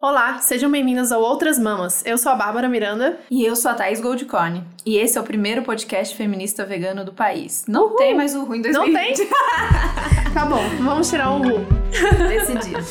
Olá, sejam bem-vindos ao Outras Mamas. Eu sou a Bárbara Miranda. E eu sou a Thaís Goldcorn. E esse é o primeiro podcast feminista vegano do país. Não Uhul. tem mais o ruim 2020. Não tem? tá bom, vamos tirar o Ru. Decidido.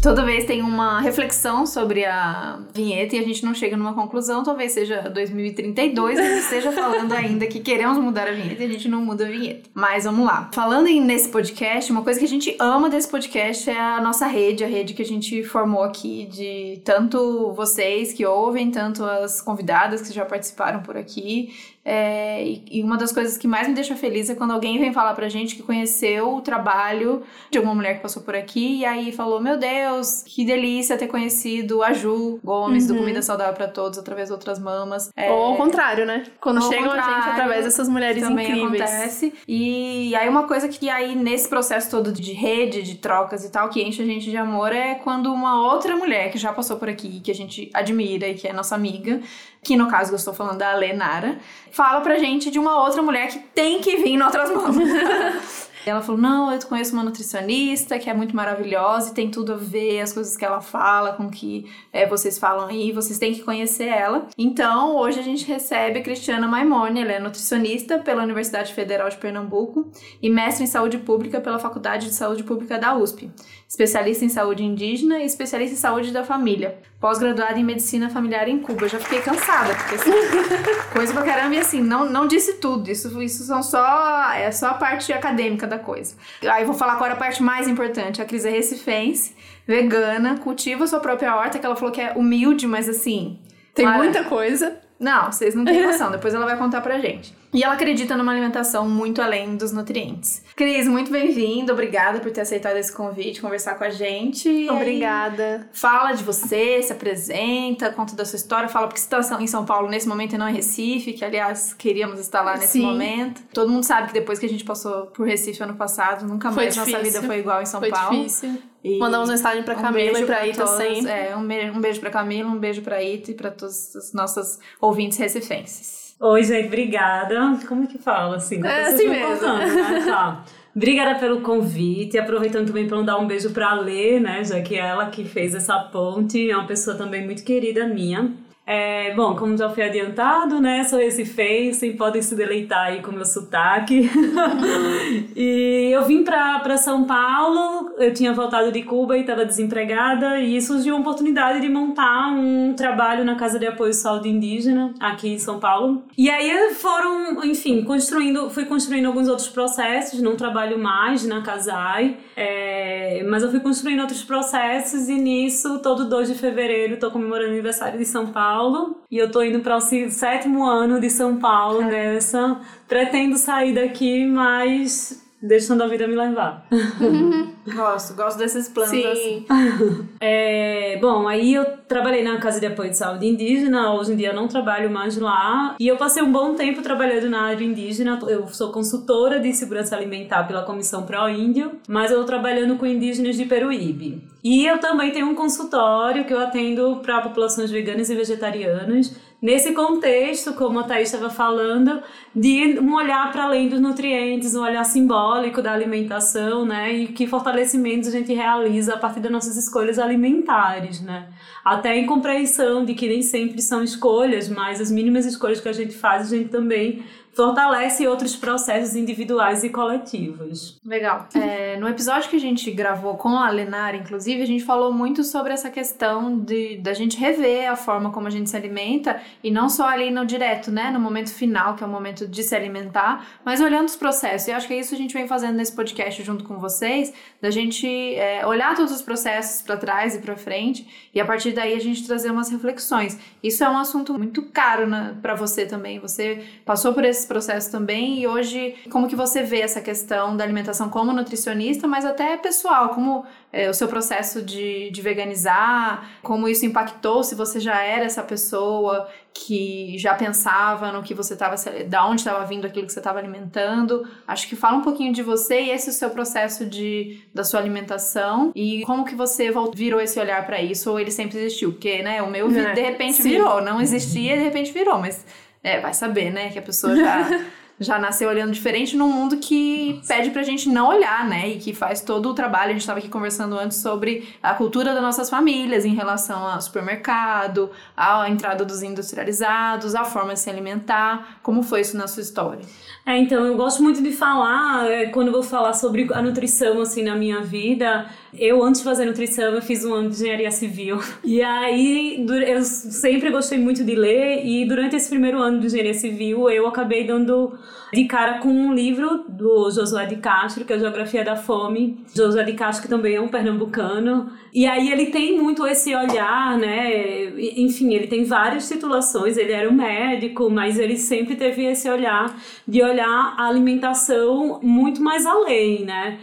Toda vez tem uma reflexão sobre a vinheta e a gente não chega numa conclusão. Talvez seja 2032 e a gente esteja falando ainda que queremos mudar a vinheta e a gente não muda a vinheta. Mas vamos lá. Falando nesse podcast, uma coisa que a gente ama desse podcast é a nossa rede, a rede que a gente formou aqui de tanto vocês que ouvem, tanto as convidadas que já participaram por aqui é, e, uma das coisas que mais me deixa feliz é quando alguém vem falar pra gente que conheceu o trabalho de alguma mulher que passou por aqui e aí falou: Meu Deus, que delícia ter conhecido a Ju Gomes uhum. do Comida Saudável para Todos através de outras mamas. É, Ou ao contrário, né? Quando chegam a gente através dessas mulheres também incríveis. acontece. E aí, uma coisa que aí nesse processo todo de rede, de trocas e tal, que enche a gente de amor é quando uma outra mulher que já passou por aqui, que a gente admira e que é nossa amiga, que no caso eu estou falando da Lenara, fala pra gente de uma outra mulher que tem que vir em outras mãos. ela falou: Não, eu conheço uma nutricionista que é muito maravilhosa e tem tudo a ver, as coisas que ela fala com o que é, vocês falam aí, vocês têm que conhecer ela. Então, hoje a gente recebe Cristiana Maimone, ela é nutricionista pela Universidade Federal de Pernambuco e mestre em saúde pública pela Faculdade de Saúde Pública da USP, especialista em saúde indígena e especialista em saúde da família, pós-graduada em medicina familiar em Cuba. Eu já fiquei cansada, porque assim, coisa pra caramba e assim, não, não disse tudo, isso, isso são só, é só a parte acadêmica da coisa. Aí vou falar agora a parte mais importante. A Cris é recifense, vegana, cultiva sua própria horta, que ela falou que é humilde, mas assim... Tem muita coisa. Não, vocês não têm noção. Depois ela vai contar pra gente. E ela acredita numa alimentação muito além dos nutrientes. Cris, muito bem-vinda. Obrigada por ter aceitado esse convite, conversar com a gente. Obrigada. fala de você, se apresenta, conta da sua história. Fala porque você está em São Paulo nesse momento e não em Recife, que aliás queríamos estar lá nesse Sim. momento. Todo mundo sabe que depois que a gente passou por Recife ano passado, nunca mais nossa vida foi igual em São foi Paulo. Difícil. E Mandamos mensagem pra Camila um e pra Ita sempre. É, um beijo, um beijo pra Camila, um beijo pra Ita e pra todos os nossos ouvintes recifenses. Oi, gente, obrigada. Como é que fala assim? É assim mesmo. Contando, né? tá. Obrigada pelo convite. Aproveitando também para dar um beijo para a Lê, né? Já que é ela que fez essa ponte, é uma pessoa também muito querida minha. É, bom, como já foi adiantado, né? Sou esse Face, podem se deleitar aí com o meu sotaque. e eu vim para São Paulo, eu tinha voltado de Cuba e estava desempregada, e surgiu a oportunidade de montar um trabalho na Casa de Apoio Saúde Indígena, aqui em São Paulo. E aí foram, enfim, construindo, fui construindo alguns outros processos, não trabalho mais na Casai, é, mas eu fui construindo outros processos, e nisso, todo 2 de fevereiro, estou comemorando o aniversário de São Paulo. Paulo e eu tô indo para o sétimo ano de São Paulo nessa. Pretendo sair daqui, mas deixando a vida me levar. gosto, gosto desses planos Sim. assim. É, bom, aí eu trabalhei na Casa de Apoio de Saúde Indígena, hoje em dia não trabalho mais lá, e eu passei um bom tempo trabalhando na área indígena. Eu sou consultora de segurança alimentar pela Comissão Pro Índio, mas eu tô trabalhando com indígenas de Peruíbe. E eu também tenho um consultório que eu atendo para populações veganas e vegetarianas nesse contexto, como a Thaís estava falando, de um olhar para além dos nutrientes, um olhar simbólico da alimentação, né? E que fortalecimentos a gente realiza a partir das nossas escolhas alimentares, né? Até em compreensão de que nem sempre são escolhas, mas as mínimas escolhas que a gente faz, a gente também fortalece outros processos individuais e coletivos. Legal. É, no episódio que a gente gravou com a Lenara, inclusive, a gente falou muito sobre essa questão de da gente rever a forma como a gente se alimenta e não só ali no direto, né, no momento final, que é o momento de se alimentar, mas olhando os processos. E acho que é isso que a gente vem fazendo nesse podcast junto com vocês, da gente é, olhar todos os processos para trás e para frente e a partir daí a gente trazer umas reflexões. Isso é um assunto muito caro né, para você também. Você passou por esses processo também. E hoje como que você vê essa questão da alimentação como nutricionista, mas até pessoal, como é, o seu processo de, de veganizar, como isso impactou, se você já era essa pessoa que já pensava no que você estava, da onde estava vindo aquilo que você estava alimentando. Acho que fala um pouquinho de você e esse é o seu processo de, da sua alimentação e como que você virou esse olhar para isso ou ele sempre existiu, porque, né, o meu é, de repente virou, não existia e de repente virou, mas é, vai saber, né? Que a pessoa já já nasceu olhando diferente num mundo que pede pra gente não olhar, né? E que faz todo o trabalho. A gente estava aqui conversando antes sobre a cultura das nossas famílias em relação ao supermercado, à entrada dos industrializados, a forma de se alimentar. Como foi isso na sua história? É, então, eu gosto muito de falar, é, quando eu vou falar sobre a nutrição, assim, na minha vida, eu, antes de fazer nutrição, eu fiz um ano de engenharia civil. E aí, eu sempre gostei muito de ler, e durante esse primeiro ano de engenharia civil, eu acabei dando de cara com um livro do Josué de Castro, que é Geografia da Fome. Josué de Castro, que também é um pernambucano. E aí ele tem muito esse olhar, né? Enfim, ele tem várias titulações, ele era um médico, mas ele sempre teve esse olhar de olhar a alimentação muito mais além, né?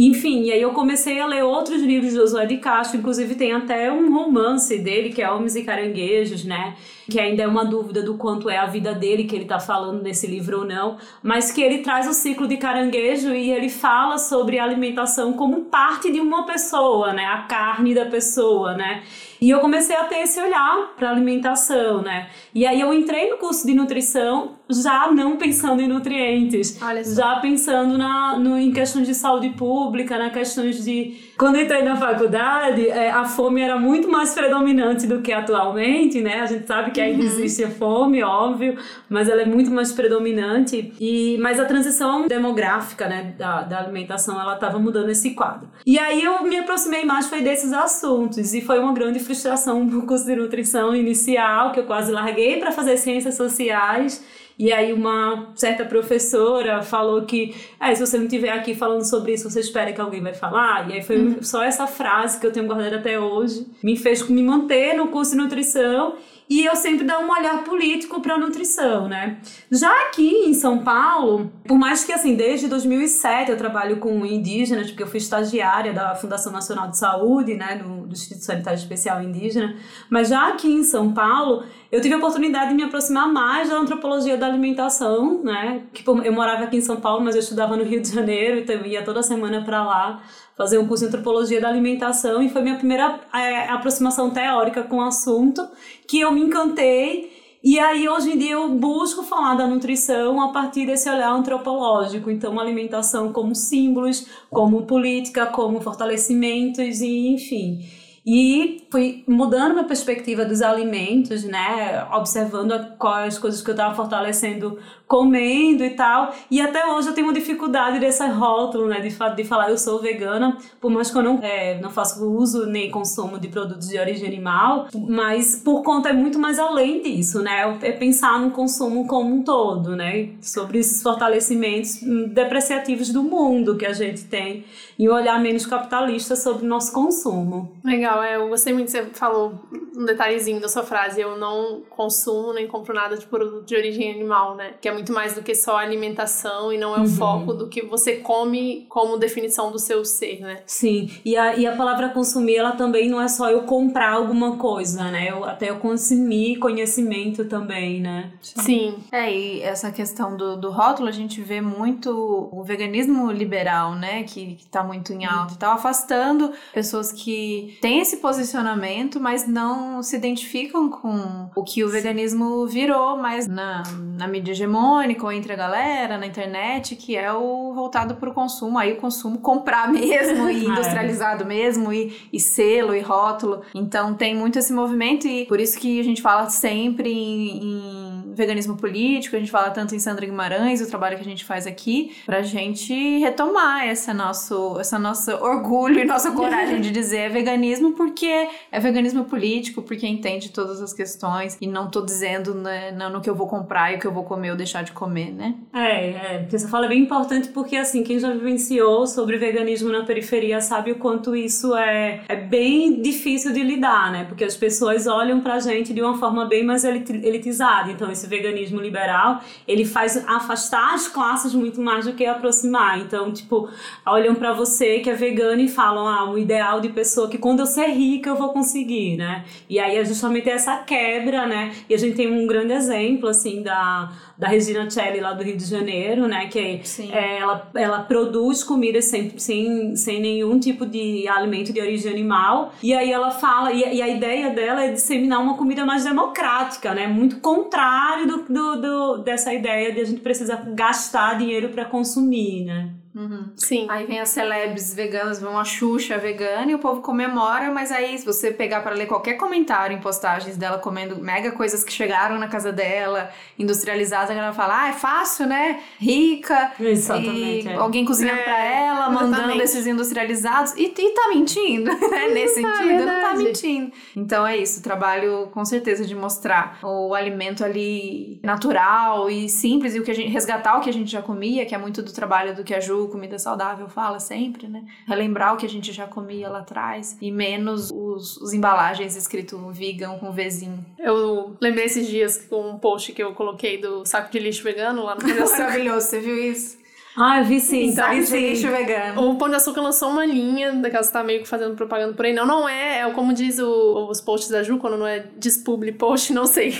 Enfim, e aí eu comecei a ler outros livros de Josué de Castro, inclusive tem até um romance dele, que é Homens e Caranguejos, né? Que ainda é uma dúvida do quanto é a vida dele que ele tá falando nesse livro ou não, mas que ele traz o ciclo de caranguejo e ele fala sobre a alimentação como parte de uma pessoa, né? A carne da pessoa, né? E eu comecei a ter esse olhar para alimentação, né? E aí eu entrei no curso de nutrição já não pensando em nutrientes, já pensando na, no, em questões de saúde pública, na questões de quando eu entrei na faculdade, é, a fome era muito mais predominante do que atualmente, né? A gente sabe que ainda uhum. existe a fome, óbvio, mas ela é muito mais predominante. E, mas a transição demográfica, né, da, da alimentação, ela estava mudando esse quadro. E aí eu me aproximei mais foi desses assuntos e foi uma grande frustração no curso de nutrição inicial que eu quase larguei para fazer ciências sociais e aí uma certa professora falou que é, se você não estiver aqui falando sobre isso, você espera que alguém vai falar. E aí foi uhum. só essa frase que eu tenho guardado até hoje. Me fez me manter no curso de nutrição e eu sempre dou um olhar político para a nutrição, né? Já aqui em São Paulo, por mais que assim, desde 2007 eu trabalho com indígenas, porque eu fui estagiária da Fundação Nacional de Saúde, né, do, do Instituto Sanitário Especial Indígena, mas já aqui em São Paulo, eu tive a oportunidade de me aproximar mais da antropologia da alimentação, né? Que eu morava aqui em São Paulo, mas eu estudava no Rio de Janeiro, então eu ia toda semana para lá fazer um curso de antropologia da alimentação e foi minha primeira é, aproximação teórica com o assunto que eu me encantei e aí hoje em dia eu busco falar da nutrição a partir desse olhar antropológico, então alimentação como símbolos, como política, como fortalecimentos e enfim. E fui mudando minha perspectiva dos alimentos, né? Observando quais coisas que eu estava fortalecendo comendo e tal. E até hoje eu tenho uma dificuldade desse rótulo, né? De, de falar eu sou vegana, por mais que eu não, é, não faço uso nem consumo de produtos de origem animal, mas por conta é muito mais além disso, né? É pensar no consumo como um todo, né? Sobre esses fortalecimentos depreciativos do mundo que a gente tem e olhar menos capitalista sobre o nosso consumo. Legal, é, eu gostei muito, você falou um detalhezinho da sua frase, eu não consumo nem compro nada de produto de origem animal, né? Que é muito mais do que só alimentação e não é o uhum. foco do que você come como definição do seu ser, né? Sim, e a, e a palavra consumir, ela também não é só eu comprar alguma coisa, né? Eu, até eu consumir conhecimento também, né? Sim. É, e essa questão do, do rótulo, a gente vê muito o veganismo liberal, né? Que, que tá muito em alta, tá afastando pessoas que têm esse posicionamento, mas não se identificam com o que o veganismo virou mais na, na mídia hegemônica eletrônico entre a galera na internet, que é o voltado para o consumo, aí o consumo comprar mesmo e é. industrializado mesmo e, e selo e rótulo. Então tem muito esse movimento e por isso que a gente fala sempre em, em veganismo político, a gente fala tanto em Sandra Guimarães, o trabalho que a gente faz aqui, pra gente retomar essa nosso, essa nosso orgulho e nossa coragem de dizer é veganismo porque é veganismo político, porque entende todas as questões e não tô dizendo né, no que eu vou comprar e o que eu vou comer ou deixar de comer, né? É, é, porque essa fala é bem importante porque, assim, quem já vivenciou sobre veganismo na periferia sabe o quanto isso é, é bem difícil de lidar, né? Porque as pessoas olham pra gente de uma forma bem mais elitizada. Então, esse veganismo liberal, ele faz afastar as classes muito mais do que aproximar. Então, tipo, olham para você que é vegano e falam, ah, um ideal de pessoa que quando eu ser rica eu vou conseguir, né? E aí é justamente essa quebra, né? E a gente tem um grande exemplo, assim, da da Regina Celli lá do Rio de Janeiro, né? Que é, ela, ela produz comida sem, sem, sem nenhum tipo de alimento de origem animal. E aí ela fala, e, e a ideia dela é disseminar uma comida mais democrática, né? Muito contrário do, do, do, dessa ideia de a gente precisar gastar dinheiro para consumir, né? Uhum. Sim. Aí vem as celebs veganas, vem uma Xuxa vegana e o povo comemora, mas aí se você pegar para ler qualquer comentário em postagens dela comendo mega coisas que chegaram na casa dela, industrializadas, a galera fala, ah, é fácil, né? Rica. Exatamente, E é. alguém cozinhando É, pra ela, mandando exatamente. esses industrializados. E, e tá mentindo, né? Nesse Tá, sentido, não tá mentindo. Então é isso, trabalho com certeza de mostrar o alimento ali natural e simples e o que a gente resgatar o que a gente já comia, que é muito do trabalho do que a Comida saudável, fala sempre, né? Relembrar o que a gente já comia lá atrás e menos os, os embalagens escrito vegan com Vzinho. Eu lembrei esses dias com um post que eu coloquei do saco de lixo vegano lá no. Maravilhoso, você viu isso? Ah, eu vi sim, Saco vi sim. lixo vegano. O Pão de Açúcar lançou uma linha, daquelas que tá meio que fazendo propaganda por aí. Não, não é, é como diz o- os posts da Ju, quando não é despubli post, não sei.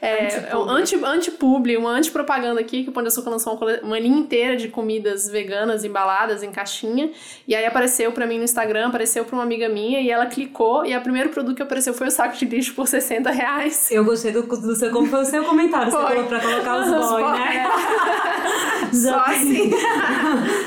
É, é um anti, anti-publi, uma anti-propaganda aqui, que o Pão de Açúcar lançou uma, uma linha inteira de comidas veganas embaladas em caixinha. E aí apareceu pra mim no Instagram, apareceu pra uma amiga minha, e ela clicou, e o primeiro produto que apareceu foi o saco de lixo por 60 reais. Eu gostei do, do seu, como foi o seu comentário, você falou pra colocar os Os boy, boy, né? Só Já, assim.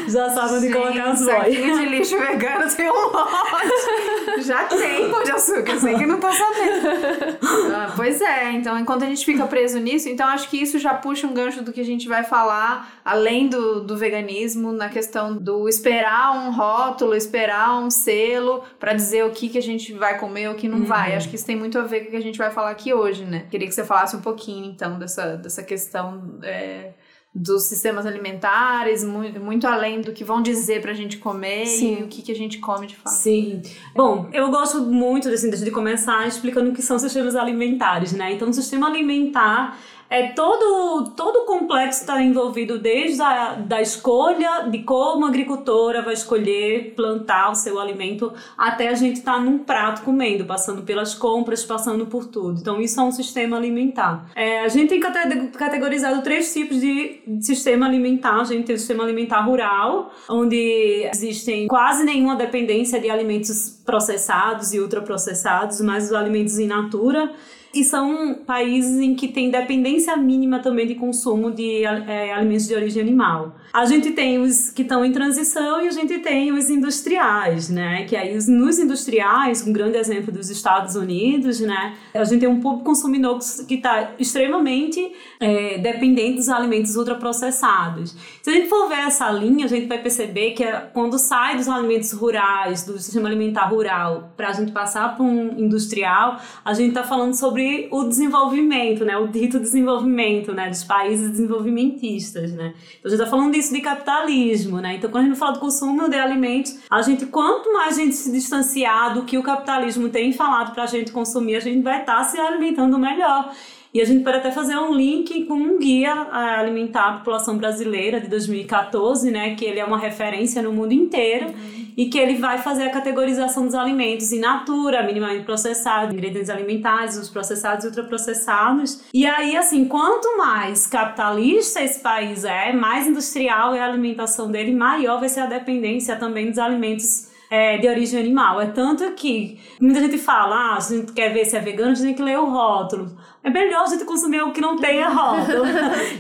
Já sabe onde colocar os boy. saquinho de lixo vegano tem um monte. Já tem pão de açúcar, sei que não tá sabendo. Ah, pois é, então enquanto a gente fica preso nisso, então acho que isso já puxa um gancho do que a gente vai falar, além do, do veganismo, na questão do esperar um rótulo, esperar um selo pra dizer o que, que a gente vai comer ou o que não vai. Acho que isso tem muito a ver com o que a gente vai falar aqui hoje, né? Queria que você falasse um pouquinho, então, dessa, dessa questão. é, dos sistemas alimentares, muito, muito além do que vão dizer pra gente comer Sim. e o que, que a gente come de fato. Sim. Bom, eu gosto muito assim, de começar explicando o que são sistemas alimentares, né? Então, o sistema alimentar é todo todo o complexo está envolvido desde a da escolha de como a agricultora vai escolher plantar o seu alimento até a gente estar num prato comendo, passando pelas compras, passando por tudo. Então, isso é um sistema alimentar. É, a gente tem cate- categorizado três tipos de sistema alimentar. A gente tem o sistema alimentar rural, onde existem quase nenhuma dependência de alimentos processados e ultraprocessados, mas os alimentos in natura. E são países em que tem dependência mínima também de consumo de eh, alimentos de origem animal. A gente tem os que estão em transição e a gente tem os industriais, né? Que aí os- nos industriais, um grande exemplo dos Estados Unidos, né? A gente tem um público consumidor que está extremamente eh, dependente dos alimentos ultraprocessados. Se a gente for ver essa linha, a gente vai perceber que é quando sai dos alimentos rurais, do sistema alimentar rural, para a gente passar para um industrial, a gente está falando sobre o desenvolvimento, né? O dito desenvolvimento, né? Dos países desenvolvimentistas, né? Então a gente está falando disso de capitalismo, né? Então quando a gente fala do consumo de alimentos, a gente quanto mais a gente se distanciar do que o capitalismo tem falado para a gente consumir, a gente vai estar se alimentando melhor. E a gente pode até fazer um link com um guia a alimentar a população brasileira de 2014, né? Que ele é uma referência no mundo inteiro e que ele vai fazer a categorização dos alimentos in natura, minimamente processados, ingredientes alimentares, os processados e ultraprocessados. E aí, assim, quanto mais capitalista esse país é, mais industrial é a alimentação dele, maior vai ser a dependência também dos alimentos é, de origem animal. É tanto que muita gente fala, ah, se a gente quer ver se é vegano, a gente tem que ler o rótulo. É melhor a gente consumir algo que não tenha rótulo.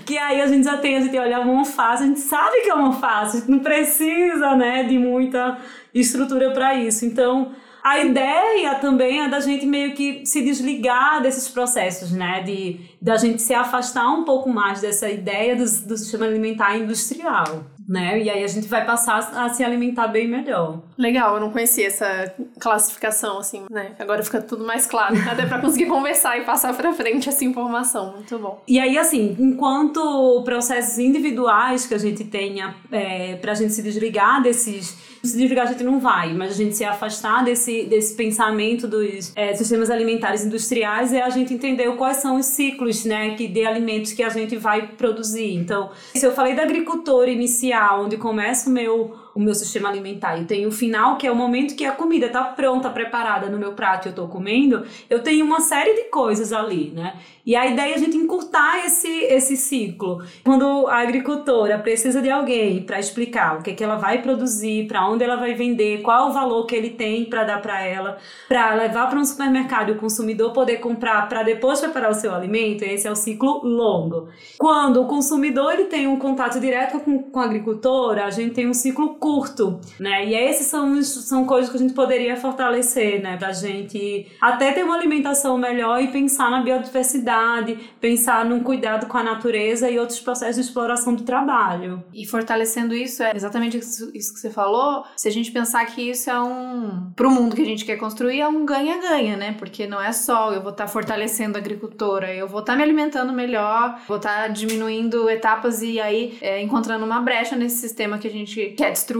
que aí a gente já tem, a gente olha uma alface, a gente sabe que é uma alface, a gente não precisa, né, de muita estrutura para isso. Então, a ideia também é da gente meio que se desligar desses processos, né? De da gente se afastar um pouco mais dessa ideia do, do sistema alimentar industrial, né? E aí a gente vai passar a se alimentar bem melhor. Legal, eu não conhecia essa classificação, assim, né? Agora fica tudo mais claro. Até pra conseguir conversar e passar pra frente essa informação. Muito bom. E aí, assim, enquanto processos individuais que a gente tenha é, pra gente se desligar desses. Desligar a gente não vai, mas a gente se afastar desse, desse pensamento dos é, sistemas alimentares industriais é a gente entender quais são os ciclos, né, que, de alimentos que a gente vai produzir. Então, se eu falei da agricultura inicial, onde começa o meu o meu sistema alimentar. Eu tenho o final, que é o momento que a comida está pronta, preparada no meu prato e eu estou comendo. Eu tenho uma série de coisas ali, né? E a ideia é a gente encurtar esse, esse ciclo. Quando a agricultora precisa de alguém para explicar o que, é que ela vai produzir, para onde ela vai vender, qual o valor que ele tem para dar para ela, para levar para um supermercado e o consumidor poder comprar para depois preparar o seu alimento, esse é o ciclo longo. Quando o consumidor ele tem um contato direto com, com a agricultora, a gente tem um ciclo curto, né? E esses são, são coisas que a gente poderia fortalecer, né? Para a gente até ter uma alimentação melhor e pensar na biodiversidade pensar num cuidado com a natureza e outros processos de exploração do trabalho. E fortalecendo isso, é exatamente isso que você falou. Se a gente pensar que isso é um. para o mundo que a gente quer construir, é um ganha-ganha, né? Porque não é só eu vou estar tá fortalecendo a agricultora, eu vou estar tá me alimentando melhor, vou estar tá diminuindo etapas e aí é, encontrando uma brecha nesse sistema que a gente quer destruir.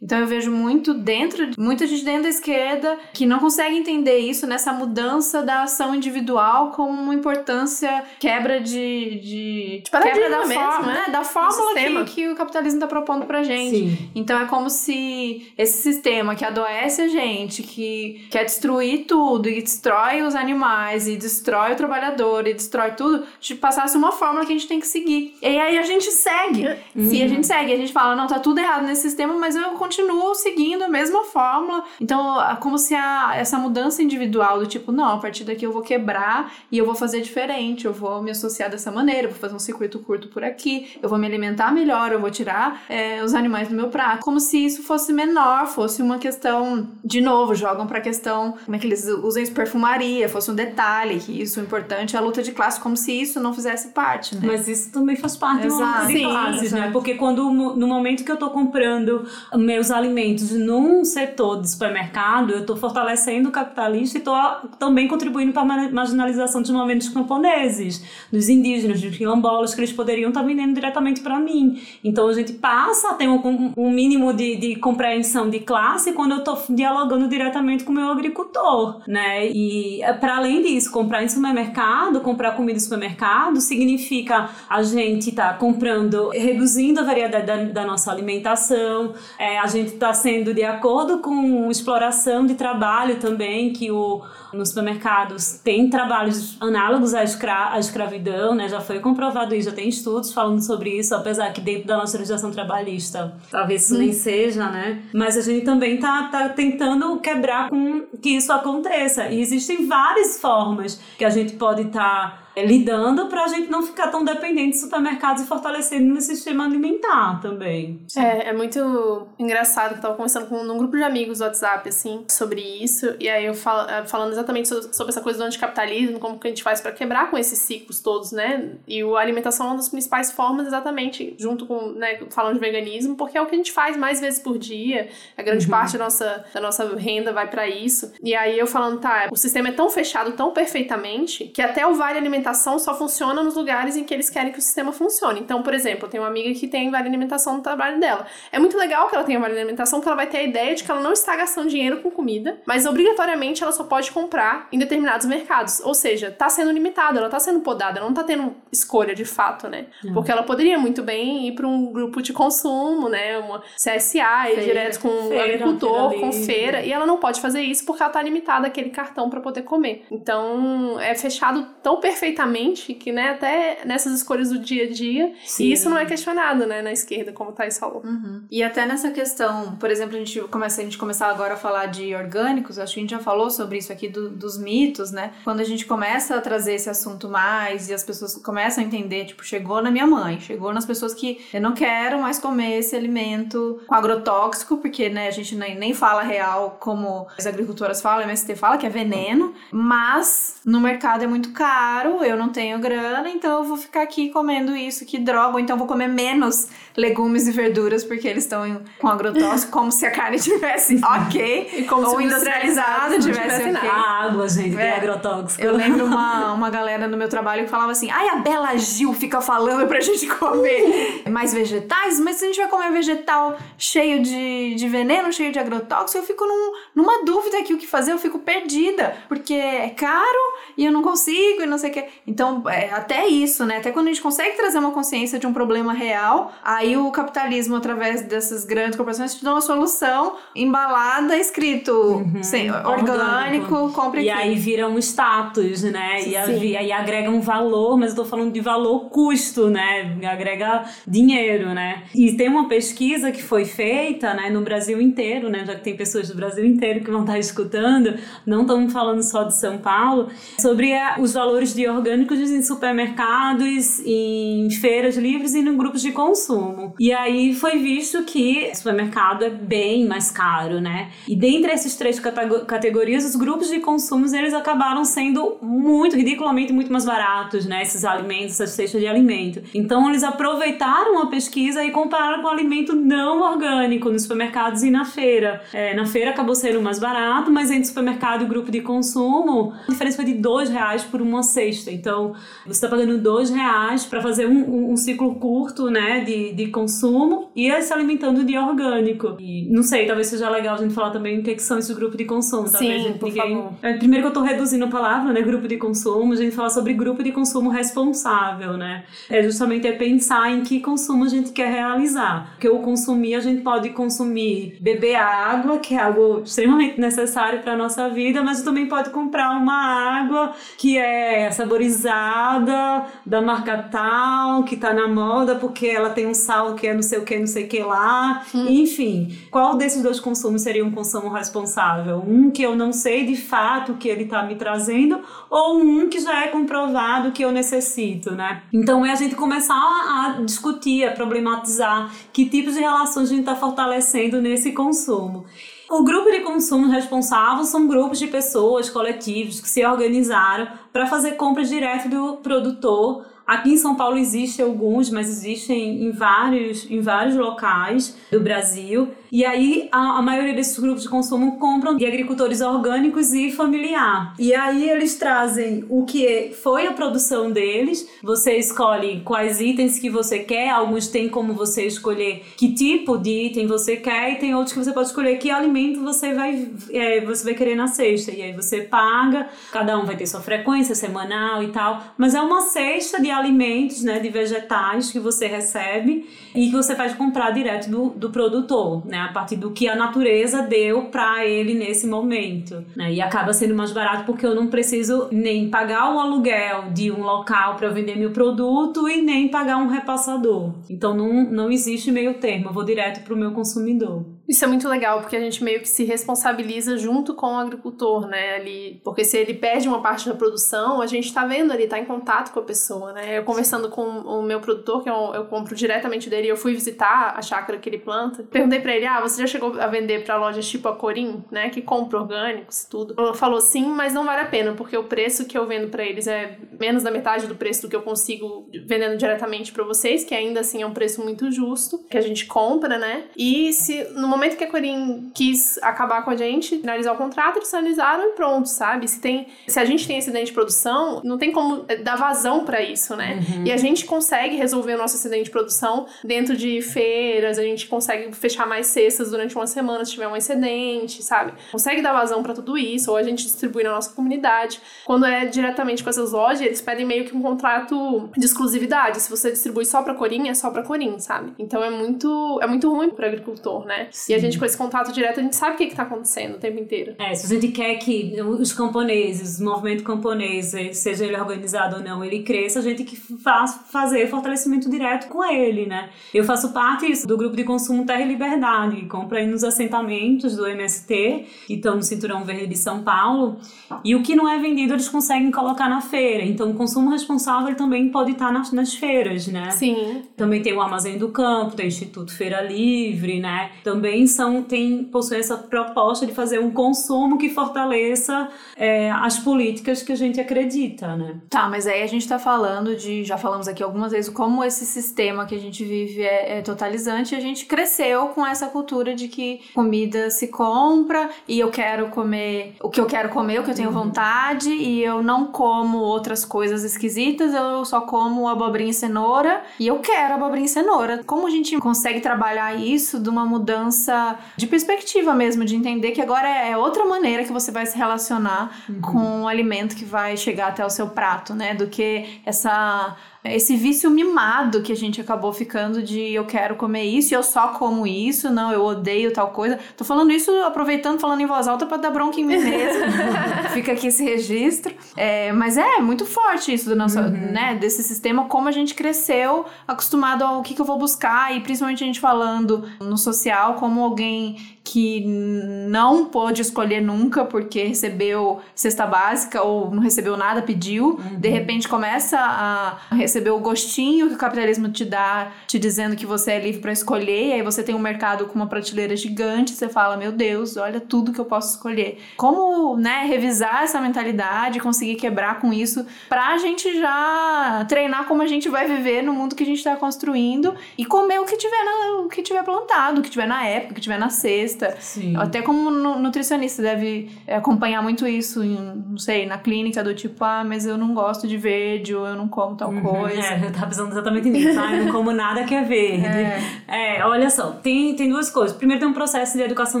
Então eu vejo muito dentro, muita gente dentro da esquerda que não consegue entender isso nessa mudança da ação individual como uma importância importância, quebra de. de, de quebra da mesmo, forma, né? Da fórmula que, que o capitalismo está propondo pra gente. Sim. Então é como se esse sistema que adoece a gente, que quer destruir tudo e destrói os animais e destrói o trabalhador e destrói tudo, te passasse uma fórmula que a gente tem que seguir. E aí a gente segue. Uhum. E a gente segue. A gente fala, não, tá tudo errado nesse sistema, mas eu continuo seguindo a mesma fórmula. Então, como se a, essa mudança individual do tipo, não, a partir daqui eu vou quebrar e eu vou fazer diferente eu vou me associar dessa maneira, eu vou fazer um circuito curto por aqui, eu vou me alimentar melhor, eu vou tirar é, os animais do meu prato. Como se isso fosse menor, fosse uma questão, de novo, jogam pra questão, como é que eles usam isso, perfumaria, fosse um detalhe, que isso é importante, a luta de classe, como se isso não fizesse parte, né? Mas isso também faz parte Exato. uma luta de classes, né? Porque quando, no momento que eu tô comprando meus alimentos num setor de supermercado, eu tô fortalecendo o capitalista e tô também contribuindo para a marginalização de momentos camponeses, dos indígenas, dos quilombolas, que eles poderiam estar vendendo diretamente para mim. Então a gente passa a ter um, um mínimo de, de, compreensão de classe quando eu estou dialogando diretamente com o meu agricultor, né? E é, para além disso, comprar em supermercado, comprar comida em supermercado, significa a gente estar tá comprando, reduzindo a variedade da, da nossa alimentação, é, a gente está sendo de acordo com exploração de trabalho também, que o nos supermercados tem trabalhos análogos à, escra à escravidão, né? Já foi comprovado isso, já tem estudos falando sobre isso, apesar que dentro da nossa legislação trabalhista talvez isso hum. nem seja, né? Mas a gente também tá, tá tentando quebrar com que isso aconteça. E existem várias formas que a gente pode estar. Tá lidando para a gente não ficar tão dependente de supermercados e fortalecendo no sistema alimentar também. É, é muito engraçado que eu tava conversando com um grupo de amigos do WhatsApp, assim, sobre isso, e aí eu fal, é, falando exatamente sobre essa coisa do anticapitalismo, como que a gente faz para quebrar com esses ciclos todos, né? E a alimentação é uma das principais formas, exatamente, junto com, né, falando de veganismo, porque é o que a gente faz mais vezes por dia, a grande uhum. parte da nossa, da nossa renda vai para isso. E aí eu falando, tá, o sistema é tão fechado, tão perfeitamente, que até o vale alimentar alimentação só funciona nos lugares em que eles querem que o sistema funcione. Então, por exemplo, eu tenho uma amiga que tem vale alimentação no trabalho dela. É muito legal que ela tenha vale alimentação, porque ela vai ter a ideia de que ela não está gastando dinheiro com comida, mas obrigatoriamente ela só pode comprar em determinados mercados. Ou seja, está sendo limitada, ela está sendo podada, ela não está tendo escolha de fato, né? Porque ela poderia muito bem ir para um grupo de consumo, né? Uma CSA, ir direto com um agricultor, feira com feira, e ela não pode fazer isso porque ela está limitada àquele cartão para poder comer. Então, é fechado tão perfeitamente perfeitamente que, né, até nessas escolhas do dia a dia, Sim. e isso não é questionado, né, na esquerda, como o Thais falou. Uhum. E até nessa questão, por exemplo, a gente começa a gente começar agora a falar de orgânicos, acho que a gente já falou sobre isso aqui do, dos mitos, né? Quando a gente começa a trazer esse assunto mais e as pessoas começam a entender, tipo, chegou na minha mãe, chegou nas pessoas que eu não quero mais comer esse alimento com agrotóxico, porque, né, a gente nem, nem fala real como as agricultoras falam, a MST fala que é veneno, mas no mercado é muito caro, eu não tenho grana, então eu vou ficar aqui comendo isso, que droga, ou então vou comer menos legumes e verduras porque eles estão com agrotóxico, como se a carne tivesse ok, e como ou industrializada tivesse, tivesse ok. A água, gente, é, agrotóxico. Eu lembro uma, uma galera no meu trabalho que falava assim, ai, a Bela Gil fica falando pra gente comer mais vegetais, mas se a gente vai comer vegetal cheio de, de veneno, cheio de agrotóxico, eu fico num, numa dúvida aqui o que fazer, eu fico perdida, porque é caro e eu não consigo e não sei o que. Então, é, até isso, né? Até quando a gente consegue trazer uma consciência de um problema real, aí o capitalismo, através dessas grandes corporações, te dá uma solução embalada, escrito uhum, sem, orgânico, orgânico, compre E aí vira um status, né? E aí, aí agrega um valor, mas eu tô falando de valor custo, né? Agrega dinheiro, né? E tem uma pesquisa que foi feita, né, no Brasil inteiro, né? Já que tem pessoas do Brasil inteiro que vão estar escutando, não estamos falando só de São Paulo, sobre os valores de orgânicos em supermercados, em feiras livres e em grupos de consumo. E aí foi visto que supermercado é bem mais caro, né? E dentre essas três categorias, os grupos de consumos eles acabaram sendo muito, ridiculamente muito mais baratos, né? Esses alimentos, essas cestas de alimento. Então eles aproveitaram a pesquisa e compararam com alimento não orgânico nos supermercados e na feira. É, na feira acabou sendo mais barato, mas entre supermercado e grupo de consumo, a diferença foi de dois reais por uma cesta. Então você está pagando dois reais para fazer um, um, um, ciclo curto, né, de, de consumo e se alimentando de orgânico. E não sei, talvez seja legal a gente falar também o que, é que são esses grupos de consumo. Talvez Sim, por ninguém... favor. É, primeiro que eu estou reduzindo a palavra, né, grupo de consumo, a gente fala sobre grupo de consumo responsável, né? É justamente é pensar em que consumo a gente quer realizar. Porque o consumir, a gente pode consumir, beber água, que é algo extremamente necessário para nossa vida, mas também pode comprar uma água que é saborizada, da marca tal, que tá na moda porque ela tem um sal que é não sei o que, não sei o que lá. Hum. Enfim, qual desses dois consumos seria um consumo responsável? Um que eu não sei de fato o que ele tá me trazendo ou um que já é comprovado que eu necessito, né? Então é a gente começar a discutir, a problematizar que tipos de relações a gente está fortalecendo nesse consumo. O grupo de consumo responsável são grupos de pessoas, coletivos que se organizaram para fazer compras direto do produtor Aqui em São Paulo existem alguns, mas existem em vários, em vários locais do Brasil. E aí a, a, maioria desses grupos de consumo compram de agricultores orgânicos e familiar. E aí eles trazem o que foi a produção deles. Você escolhe quais itens que você quer. Alguns tem como você escolher que tipo de item você quer e tem outros que você pode escolher que alimento você vai é, você vai querer na cesta. E aí você paga. Cada um vai ter sua frequência semanal e tal. Mas é uma cesta de alimentos, né, de vegetais que você recebe e que você pode comprar direto do, do produtor, né, a partir do que a natureza deu para ele nesse momento, né, e acaba sendo mais barato porque eu não preciso nem pagar o aluguel de um local para vender meu produto e nem pagar um repassador. Então não, não existe meio termo, eu vou direto para o meu consumidor. Isso é muito legal, porque a gente meio que se responsabiliza junto com o agricultor, né? Ali, porque se ele perde uma parte da produção, a gente tá vendo ali, tá em contato com a pessoa, né? Eu conversando com o meu produtor, que eu, eu compro diretamente dele, eu fui visitar a chácara que ele planta. Perguntei para ele: ah, você já chegou a vender para lojas tipo a Corim, né? Que compra orgânicos e tudo. Ele falou sim, mas não vale a pena, porque o preço que eu vendo para eles é menos da metade do preço do que eu consigo vendendo diretamente para vocês, que ainda assim é um preço muito justo, que a gente compra, né? E se no momento que a Corim quis acabar com a gente, finalizar o contrato, eles finalizaram e pronto, sabe? Se, tem, se a gente tem acidente de produção, não tem como eh, dar vazão para isso, né? Uhum. E a gente consegue resolver o nosso acidente de produção dentro de feiras, a gente consegue fechar mais cestas durante uma semana se tiver um excedente, sabe? Consegue dar vazão para tudo isso, ou a gente distribui na nossa comunidade. Quando é diretamente com essas lojas, eles pedem meio que um contrato de exclusividade. Se você distribui só pra Corim, é só pra Corim, sabe? Então é muito, é muito ruim pro agricultor, né? Sim. E a gente com esse contato direto, a gente sabe o que, está acontecendo o tempo inteiro. É, se a gente quer que os camponeses, o movimento camponês, seja ele organizado ou não, ele cresça, a gente que faz fazer fortalecimento direto com ele, né? Eu faço parte do grupo de consumo Terra e Liberdade, que compra aí nos assentamentos do MST, que estão no Cinturão Verde de São Paulo, e o que não é vendido eles conseguem colocar na feira. Então, o consumo responsável também pode estar nas, nas feiras, né? Sim. Também tem o Armazém do Campo, tem o Instituto Feira Livre, né? Também são tem possui essa proposta de fazer um consumo que fortaleça é, as políticas que a gente acredita, né? Tá, mas aí a gente tá falando de, já falamos aqui algumas vezes, como esse sistema que a gente vive é, é totalizante e a gente cresceu com essa cultura de que comida se compra e eu quero comer o que eu quero comer, o que eu tenho uhum. vontade e eu não como outras coisas esquisitas, eu só como abobrinha e cenoura e eu quero abobrinha e cenoura. Como a gente consegue trabalhar isso de uma mudança mudança de perspectiva mesmo, de entender que agora é outra maneira que você vai se relacionar uhum. com o alimento que vai chegar até o seu prato, né? Do que essa esse vício mimado que a gente acabou ficando de eu quero comer isso e eu só como isso, não, eu odeio tal coisa. Tô falando isso aproveitando, falando em voz alta para dar bronca em mim mesmo. Fica aqui esse registro. É, mas é muito forte isso do nosso, uhum. né, desse sistema, como a gente cresceu acostumado ao que, que eu vou buscar e principalmente a gente falando no social como alguém que não pôde escolher nunca porque recebeu cesta básica ou não recebeu nada, pediu, uhum. de repente começa a receber o gostinho que o capitalismo te dá, te dizendo que você é livre para escolher, e aí você tem um mercado com uma prateleira gigante, você fala, meu Deus, olha tudo que eu posso escolher. Como, né, revisar essa mentalidade, conseguir quebrar com isso, pra gente já treinar como a gente vai viver no mundo que a gente tá construindo e comer o que tiver, na, o que tiver plantado, o que tiver na época, o que tiver na cesta Sim. Até como nutricionista deve acompanhar muito isso, em, não sei, na clínica, do tipo, ah, mas eu não gosto de verde, ou eu não como tal uhum, coisa. É, eu tava pensando exatamente nisso, ah, eu não como nada que é verde. É. é, olha só, tem, tem duas coisas. Primeiro tem um processo de educação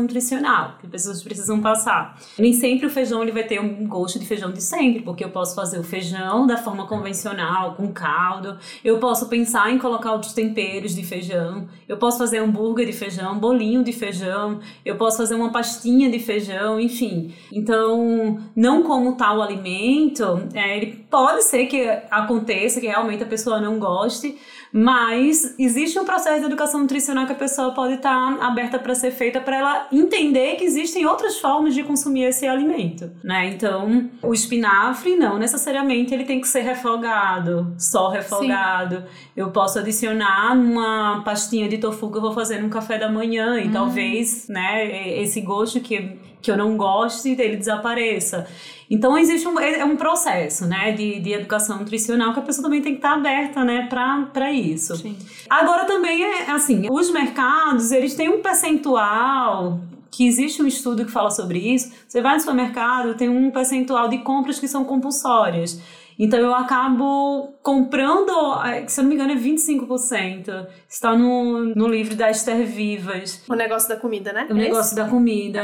nutricional, que pessoas precisam passar. Nem sempre o feijão ele vai ter um gosto de feijão de sempre, porque eu posso fazer o feijão da forma convencional, com caldo, eu posso pensar em colocar outros temperos de feijão, eu posso fazer hambúrguer de feijão, bolinho de feijão, eu posso fazer uma pastinha de feijão, enfim. Então, não como tal alimento, é, ele pode ser que aconteça que realmente a pessoa não goste, mas existe um processo de educação nutricional que a pessoa pode estar tá aberta para ser feita para ela entender que existem outras formas de consumir esse alimento, né? Então, o espinafre não necessariamente ele tem que ser refogado, só refogado. Sim. Eu posso adicionar uma pastinha de tofu que eu vou fazer no café da manhã e hum. talvez, né, esse gosto que que eu não goste, ele desapareça. Então existe um, é, é um processo, né, de, de educação nutricional que a pessoa também tem que estar aberta, né, para isso. Sim. Agora também é assim, os mercados, eles têm um percentual que existe um estudo que fala sobre isso. Você vai no supermercado, tem um percentual de compras que são compulsórias. Então eu acabo comprando, se eu não me engano, é 25%. Está no, no livro da Esther Vivas. O negócio da comida, né? O negócio da comida.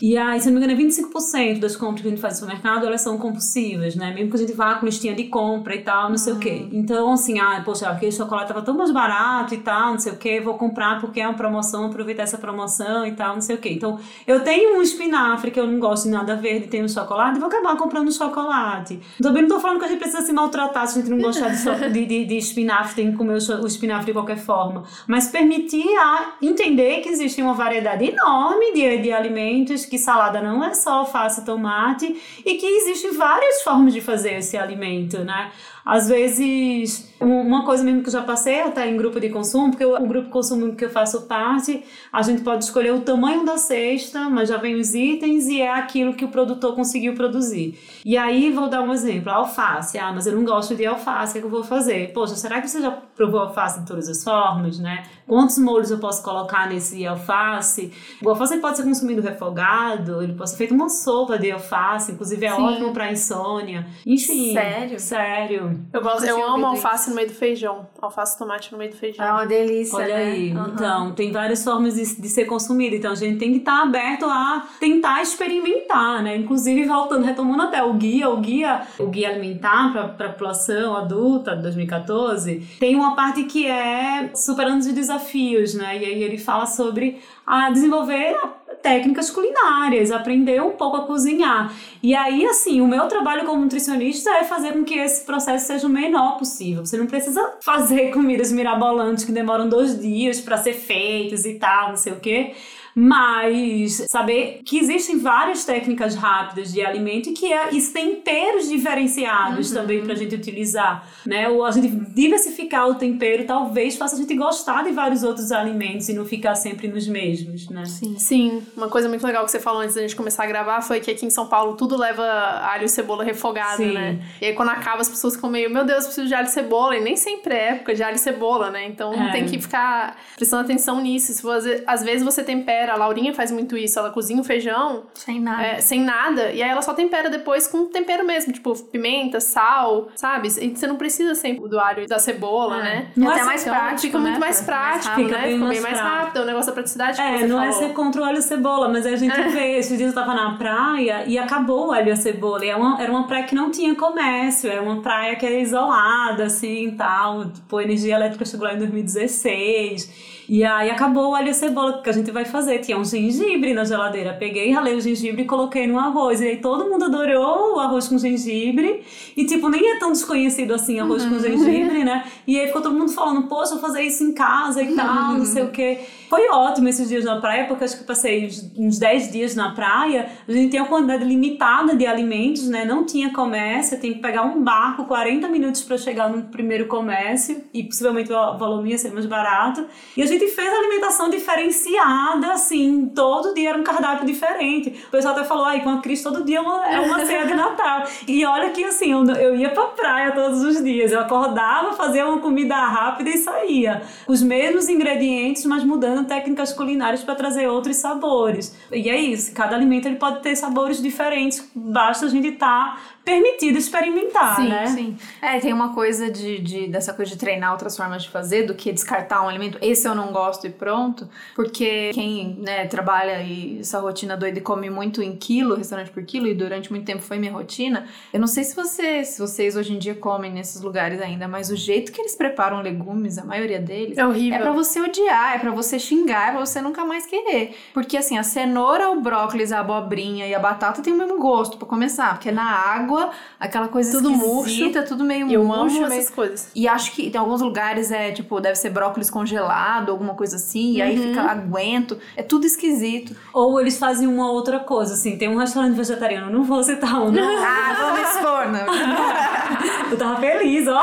E aí, se eu não me engano, é 25% das compras que a gente faz no supermercado, elas são compulsivas, né? Mesmo que a gente vá com listinha de compra e tal, não sei o quê. Uhum. Então, assim, ah, poxa, aquele chocolate tava tão mais barato e tal, não sei o quê, vou comprar porque é uma promoção, aproveitar essa promoção e tal, não sei o quê. Então, eu tenho um espinafre que eu não gosto de nada verde, tenho um chocolate, vou acabar comprando chocolate. Também não tô falando que a gente precisa se maltratar se a gente não gostar de, de, de, de espinafre, tem que comer o espinafre de qualquer forma. Mas permitir a entender que existe uma variedade enorme de, de alimentos, que salada não é só alface tomate, e que existem várias formas de fazer esse alimento, né? Às vezes, uma coisa mesmo que eu já passei até em grupo de consumo, porque o grupo de consumo que eu faço parte, a gente pode escolher o tamanho da cesta, mas já vem os itens e é aquilo que o produtor conseguiu produzir. E aí, vou dar um exemplo: alface. Ah, mas eu não gosto de alface, o que, é que eu vou fazer? Poxa, será que você já provou alface de todas as formas, né? Quantos molhos eu posso colocar nesse alface? O alface pode ser consumido refogado, ele pode ser feito uma sopa de alface, inclusive é Sim. ótimo para insônia. Enfim. Sério? Sério. Eu, gosto, eu amo alface no meio do feijão. Alface e tomate no meio do feijão. É uma delícia. Olha né? aí. Uhum. Então, tem várias formas de, de ser consumido. Então, a gente tem que estar tá aberto a tentar experimentar, né? Inclusive, voltando, retomando até o guia, o guia, o guia alimentar para a população adulta de 2014, tem uma parte que é superando os desafios, né? E aí ele fala sobre a desenvolver técnicas culinárias, aprender um pouco a cozinhar. E aí, assim, o meu trabalho como nutricionista é fazer com que esse processo seja o menor possível. Você não precisa fazer comidas mirabolantes que demoram dois dias para ser feitas e tal, não sei o quê mas saber que existem várias técnicas rápidas de alimento e que é, isso temperos diferenciados uhum. também para a gente utilizar, né? Ou a gente diversificar o tempero talvez faça a gente gostar de vários outros alimentos e não ficar sempre nos mesmos, né? Sim. Sim, uma coisa muito legal que você falou antes da gente começar a gravar foi que aqui em São Paulo tudo leva alho e cebola refogado, Sim. né? E aí quando acaba as pessoas ficam meio, meu Deus, preciso de alho e cebola, e nem sempre é época de alho e cebola, né? Então é. tem que ficar prestando atenção nisso. Se você, às vezes você tempera tempera. A Laurinha faz muito isso. Ela cozinha o feijão Sem nada. é, sem nada. E aí ela só tempera depois com tempero mesmo. Tipo, pimenta, sal, sabe? E você não precisa sempre do alho e da cebola, É. né? Não até é mais Então, prático, Fica né? muito mais Fica prático, rápido. né? Fica bem Fica mais bem mais rápido. É o negócio da praticidade que É, não falou. é ser contra o alho e cebola, mas a gente vê. Esses dias eu tava na praia e acabou o alho e a cebola. E é uma, era uma praia que não tinha comércio, era uma praia que era isolada, assim e tal. Tipo, a energia elétrica chegou lá em 2016. E aí acabou o alho e a cebola, o que a gente vai fazer? Tinha um gengibre na geladeira. Peguei, ralei o gengibre e coloquei no arroz. E aí todo mundo adorou o arroz com gengibre. E tipo, nem é tão desconhecido assim arroz com gengibre, né? E aí ficou todo mundo falando, poxa, vou fazer isso em casa e tal, não sei o quê. Foi ótimo esses dias na praia, porque acho que passei uns- uns 10 dias na praia. A gente tem uma quantidade limitada de alimentos, né? Não tinha comércio, tem que pegar um barco 40 minutos para chegar no primeiro comércio. E possivelmente o não ia ser mais barato. E a gente fez alimentação diferenciada, assim, todo dia era um cardápio diferente. O pessoal até falou, ai, com a Cris todo dia é uma, é uma ceia de Natal. E olha que assim, eu, eu ia pra praia todos os dias. Eu acordava, fazia uma comida rápida e saía. Os mesmos ingredientes, mas mudando técnicas culinárias para trazer outros sabores. E é isso, cada alimento ele pode ter sabores diferentes, basta a gente estar permitido experimentar, Sim, né? sim. É, tem uma coisa de, de, dessa coisa de treinar outras formas de fazer do que descartar um alimento. Esse eu não gosto e pronto. Porque quem né, trabalha e essa rotina doida e come muito em quilo, restaurante por quilo, e durante muito tempo foi minha rotina. Eu não sei se, você, se vocês hoje em dia comem nesses lugares ainda, mas o jeito que eles preparam legumes, a maioria deles, É horrível. é pra você odiar, é pra você xingar, é pra você nunca mais querer. Porque assim, a cenoura, o brócolis, a abobrinha e a batata tem o mesmo gosto, pra começar. Porque na água, aquela coisa Tudo esquisita, tudo meio eu murcho. amo meio- essas coisas. E acho que em alguns lugares é, tipo, deve ser brócolis congelado, alguma coisa assim, e aí Uhum. fica aguento. É tudo esquisito. Ou eles fazem uma outra coisa, assim, tem um restaurante vegetariano, não vou citar um, não. Ah, vamos expor, né? Eu tava feliz, ó.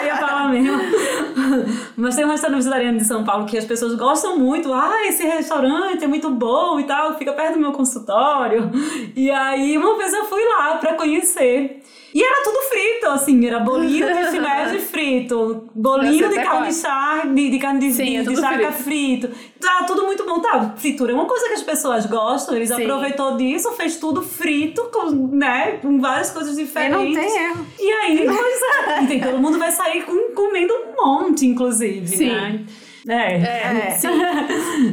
Eu ia falar mesmo. Mas tem um restaurante vegetariano de São Paulo que as pessoas gostam muito. Ah, esse restaurante é muito bom e tal. Fica perto do meu consultório. E aí, uma vez eu fui lá pra conhecer. E era tudo frito, assim, era bolinho de de frito, bolinho de até carne é. de de, carne de, Sim, de, é de charca frito. Tá tudo muito bom, tá? Fritura é uma coisa que as pessoas gostam, eles Sim. aproveitou disso, fez tudo frito, com, né, com várias coisas E diferentes. não tem erro. E aí, pois é. E tem- todo mundo vai sair com, comendo um monte, inclusive, Sim. né? É. É, sim.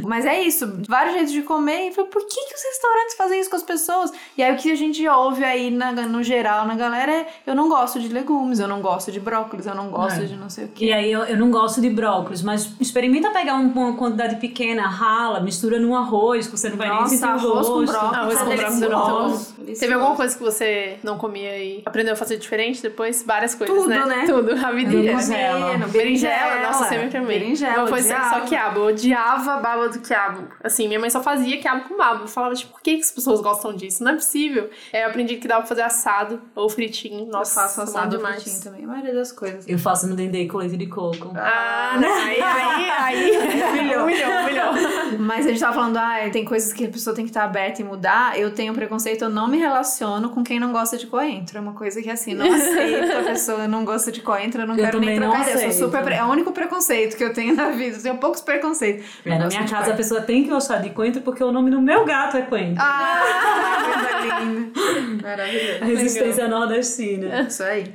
Mas é isso, vários jeitos de comer. E falei, por que, que os restaurantes fazem isso com as pessoas? E aí o que a gente ouve aí na- no geral, na galera, é eu não gosto de legumes, eu não gosto de brócolis, eu não gosto É. de não sei o quê. E aí eu, eu não gosto de brócolis, mas experimenta pegar um- uma quantidade pequena, rala, mistura num arroz, que você não vai nem Nossa, sentir o arroz com gosto. brócolis. Arroz com brócolis. Delicioso. Teve alguma coisa que você não comia e aprendeu a fazer diferente depois? Várias coisas, Tudo, né? né? Tudo, a vida inteira. Berinjela. Berinjela, nossa, sempre amei. Berinjela, Uma coisa odiava. só quiabo. Eu odiava a baba do quiabo. Assim, minha mãe só fazia quiabo com baba. Eu falava, tipo, por que, que as pessoas gostam disso? Não é possível. Aí eu aprendi que dava pra fazer assado ou fritinho. Nossa, eu faço assado demais. fritinho também, a maioria das coisas. Eu faço no dendê com leite de coco. Ah, né? aí, aí, aí, humilhou, humilhou, humilhou. Mas a gente tava falando, ah, tem coisas que a pessoa tem que estar aberta e mudar. Eu tenho preconceito, eu não me relaciono com quem não gosta de coentro. É uma coisa que, assim, não aceito a pessoa não gosta de coentro, eu não Eu quero nem também não trocar. Eu sou super. É o único preconceito que eu tenho na vida. Eu tenho poucos preconceitos. É, na minha casa a coentro. pessoa tem que gostar de coentro porque o nome do meu gato é coentro. Ah, coisa linda. Maravilhoso. Resistência nordestina. Isso aí.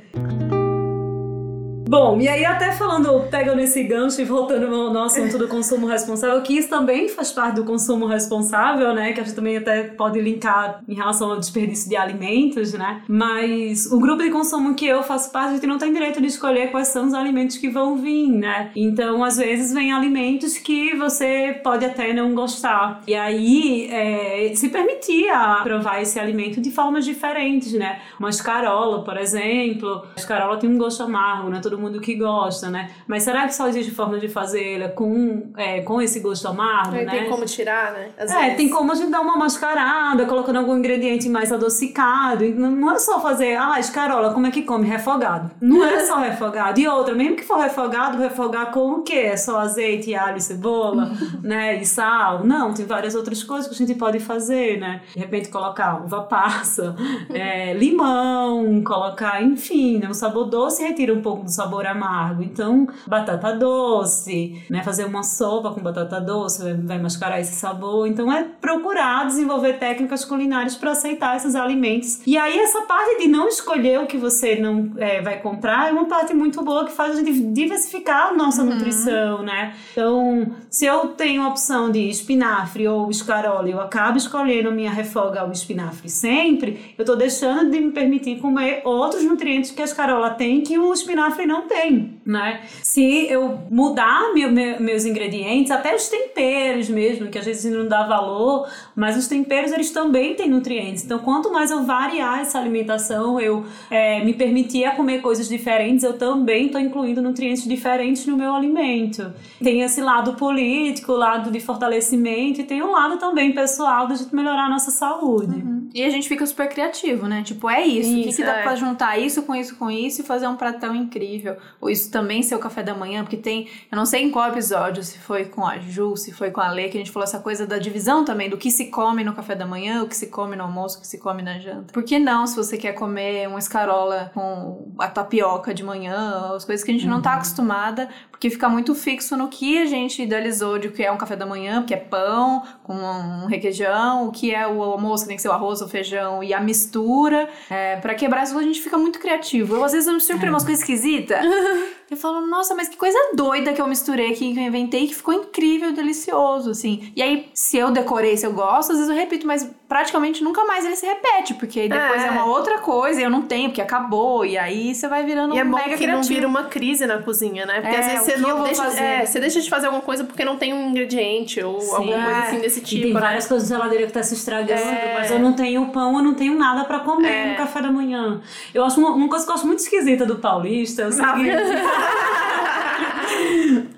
Bom, e aí até falando, pegando esse gancho e voltando no, assunto do consumo responsável, que isso também faz parte do consumo responsável, né? Que a gente também até pode linkar em relação ao desperdício de alimentos, né? Mas o grupo de consumo que eu faço parte, a gente não tem direito de escolher quais são os alimentos que vão vir, né? Então, às vezes, vem alimentos que você pode até não gostar. E aí, é, se permitir provar esse alimento de formas diferentes, né? Uma escarola, por exemplo. A escarola tem um gosto amargo, né? Todo mundo que gosta, né? Mas será que só existe forma de fazê-la com, é, com esse gosto amargo, Aí né? Tem como tirar, né? Às É, vezes. tem como a gente dar uma mascarada, colocando algum ingrediente mais adocicado. Não é só fazer, ah, escarola, como é que come? Refogado. Não é só refogado. E outra, mesmo que for refogado, refogar com o quê? É só azeite, alho e cebola, né? E sal? Não, tem várias outras coisas que a gente pode fazer, né? De repente colocar uva passa, é, limão, colocar, enfim, né? Um sabor doce retira um pouco do sabor sabor amargo. Então, batata doce, né? Fazer uma sopa com batata doce vai mascarar esse sabor. Então, é procurar desenvolver técnicas culinárias para aceitar esses alimentos. E aí, essa parte de não escolher o que você não é, vai comprar é uma parte muito boa que faz a gente diversificar a nossa uhum. nutrição, né? Então, se eu tenho a opção de espinafre ou escarola, eu acabo escolhendo minha refoga ao espinafre sempre, eu tô deixando de me permitir comer outros nutrientes que a escarola tem que o espinafre não tem, né? Se eu mudar meu, meu, meus ingredientes, até os temperos mesmo, que às vezes não dá valor, mas os temperos eles também têm nutrientes. Então, quanto mais eu variar essa alimentação, eu é, me permitir comer coisas diferentes, eu também estou incluindo nutrientes diferentes no meu alimento. Tem esse lado político, o lado de fortalecimento, e tem um lado também pessoal da gente melhorar a nossa saúde. Uhum. E a gente fica super criativo, né? Tipo, é isso. isso o que, que dá é. pra juntar isso com isso com isso e fazer um pratão incrível? Ou isso também ser o café da manhã, porque tem. Eu não sei em qual episódio, se foi com a Ju, se foi com a Lê, que a gente falou essa coisa da divisão também, do que se come no café da manhã, o que se come no almoço, o que se come na janta. Por que não, se você quer comer uma escarola com a tapioca de manhã, as coisas que a gente uhum. não tá uhum. acostumada, porque fica muito fixo no que a gente idealizou de que é um café da manhã, que é pão com um requeijão, o que é o almoço, que tem que ser o arroz, o feijão e a mistura. É, para quebrar isso, a gente fica muito criativo. Eu às vezes eu me surpreendo é. umas coisas esquisitas. Eu falo, nossa, mas que coisa doida que eu misturei aqui, que eu inventei, que ficou incrível, delicioso, assim. E aí, se eu decorei, se eu gosto, às vezes eu repito, mas praticamente nunca mais ele se repete, porque depois é, é uma outra coisa e eu não tenho, porque acabou, e aí você vai virando e é um bom mega que criativo. não vira uma crise na cozinha, né? Porque é, às vezes você não deixa, é, você deixa de fazer alguma coisa porque não tem um ingrediente ou Sim, alguma coisa assim desse tipo. E tem né? várias coisas na geladeira que tá se estragando, é. mas eu não tenho pão, eu não tenho nada para comer é. no café da manhã. Eu acho uma, uma, coisa que eu acho muito esquisita do paulista, é o seguinte.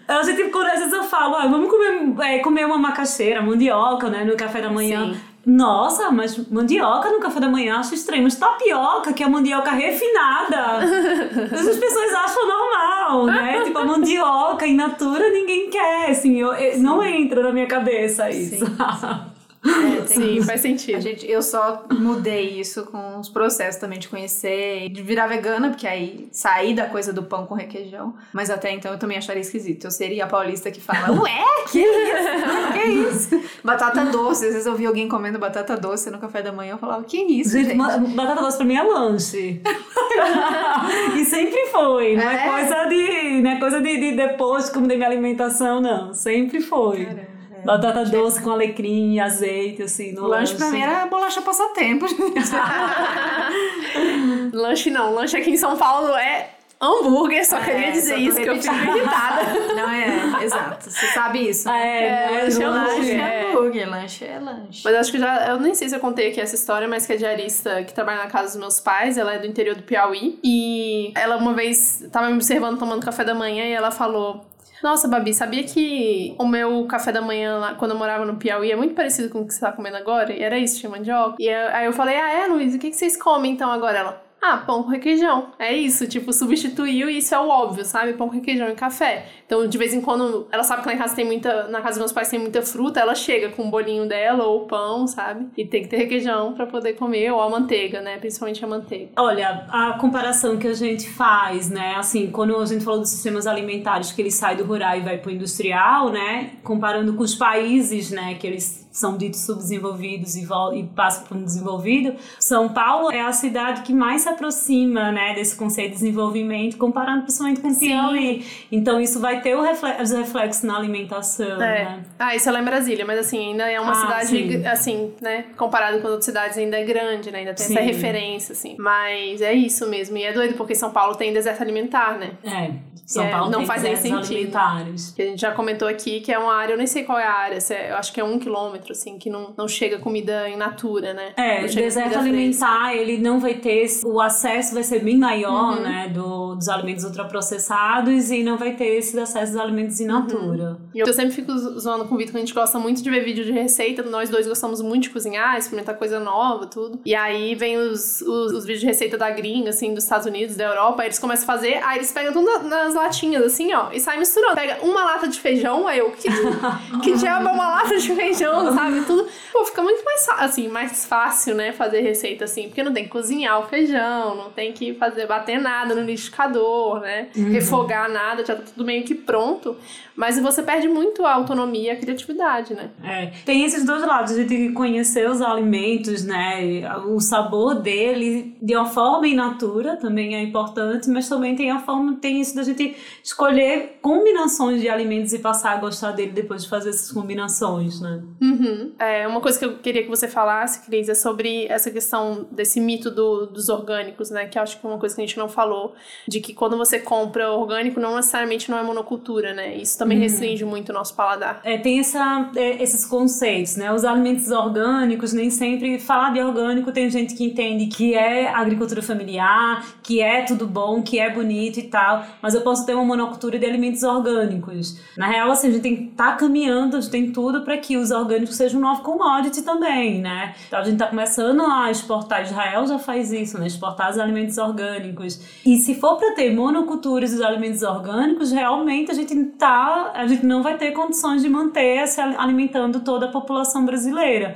Eu sei, tipo, quando às vezes eu falo, ah, vamos comer, é, comer uma macaxeira, mandioca, né, no café da manhã. Sim. Nossa, mas mandioca no café da manhã acho estranho. Mas tapioca, que é a mandioca refinada, as pessoas acham normal, né? Tipo, a mandioca in natura ninguém quer, assim. Eu, eu não entra na minha cabeça isso. É, Sim, faz sentido. Gente, eu só mudei isso com os processos também de conhecer de virar vegana, porque aí saí da coisa do pão com requeijão. Mas até então eu também acharia esquisito. Eu seria a paulista que fala, ué, que isso? que isso? Batata doce. Às vezes eu vi alguém comendo batata doce no café da manhã, eu falava, que isso, gente? gente? Batata doce pra mim é lanche. e sempre foi. Não é, é coisa de. Não é coisa de, de depois como de minha alimentação, não. Sempre foi. Caramba. Batata doce com alecrim e azeite, assim, no lanche. Lanche pra mim era bolacha passatempo. lanche não, lanche aqui em São Paulo é hambúrguer, só é, queria dizer só isso, que eu fico irritada. Não é, exato. Você sabe isso. Né? É, é, lanche é hambúrguer. É hambúrguer, lanche é lanche. Mas acho que já, eu nem sei se eu contei aqui essa história, mas que a diarista que trabalha na casa dos meus pais, ela é do interior do Piauí. E ela uma vez tava me observando tomando café da manhã e ela falou: nossa, Babi, sabia que o meu café da manhã lá, quando eu morava no Piauí, é muito parecido com o que você tá comendo agora? E era isso, tinha mandioca. E aí eu falei, ah, é, Luiz, o que, que vocês comem então agora? Ela, ah, pão com requeijão. É isso, tipo, substituiu e isso é o óbvio, sabe? Pão com requeijão e café. Então, de vez em quando, ela sabe que lá em casa tem muita. Na casa dos meus pais tem muita fruta, ela chega com um bolinho dela ou pão, sabe? E tem que ter requeijão para poder comer, ou a manteiga, né? Principalmente a manteiga. Olha, a comparação que a gente faz, né? Assim, quando a gente falou dos sistemas alimentares, que ele sai do rural e vai pro industrial, né? Comparando com os países, né? Que eles são ditos subdesenvolvidos e, e passam para um desenvolvido, São Paulo é a cidade que mais se aproxima né, desse conceito de desenvolvimento, comparando principalmente com o Piauí. Então isso vai ter os reflexos na alimentação. É. Né? Ah, isso é lá em Brasília, mas assim, ainda é uma ah, cidade, sim. assim, né, comparado com outras cidades, ainda é grande, né, ainda tem sim. essa referência, assim. Mas é isso mesmo, e é doido, porque São Paulo tem deserto alimentar, né? É. São é, Paulo não faz nem sentido. Alimentares. Que a gente já comentou aqui que é uma área, eu nem sei qual é a área, é, eu acho que é um quilômetro, assim, que não, não chega comida in natura, né? É, o deserto alimentar, ele não vai ter, o acesso vai ser bem maior, uhum. né, do, dos alimentos ultraprocessados e não vai ter esse acesso dos alimentos in uhum. natura. Uhum. Eu sempre fico zoando com o Vitor que a gente gosta muito de ver vídeo de receita, nós dois gostamos muito de cozinhar, experimentar coisa nova, tudo. E aí vem os, os, os vídeos de receita da gringa, assim, dos Estados Unidos, da Europa, aí eles começam a fazer, aí eles pegam tudo nas latinhas, assim, ó, e sai misturando. Pega uma lata de feijão, aí eu, que, que diabo é uma lata de feijão? sabe? Tudo. Pô, fica muito mais, assim, mais fácil, né, fazer receita assim, porque não tem que cozinhar o feijão, não tem que fazer bater nada no liquidificador, né? Uhum. Refogar nada, já tá tudo meio que pronto. Mas você perde muito a autonomia e a criatividade, né? É. Tem esses dois lados, a gente conhecer os alimentos, né? O sabor dele de uma forma in natura também é importante, mas também tem a forma, tem isso da gente escolher combinações de alimentos e passar a gostar dele depois de fazer essas combinações, né? Uhum. É, uma coisa que eu queria que você falasse, Cris, é sobre essa questão desse mito do, dos orgânicos, né? Que acho que é uma coisa que a gente não falou, de que quando você compra orgânico, não necessariamente não é monocultura, né? Isso também também uhum. restringe muito o nosso paladar. É, tem essa, é, esses conceitos, né? Os alimentos orgânicos, nem sempre falar de orgânico tem gente que entende que é agricultura familiar, que é tudo bom, que é bonito e tal, mas eu posso ter uma monocultura de alimentos orgânicos. Na real, assim, a gente tem que estar tá caminhando, a gente tem tudo para que os orgânicos sejam um novo commodity também, né? Então a gente está começando a exportar, Israel já faz isso, né? Exportar os alimentos orgânicos. E se for para ter monoculturas dos alimentos orgânicos, realmente a gente está a gente não vai ter condições de manter se alimentando toda a população brasileira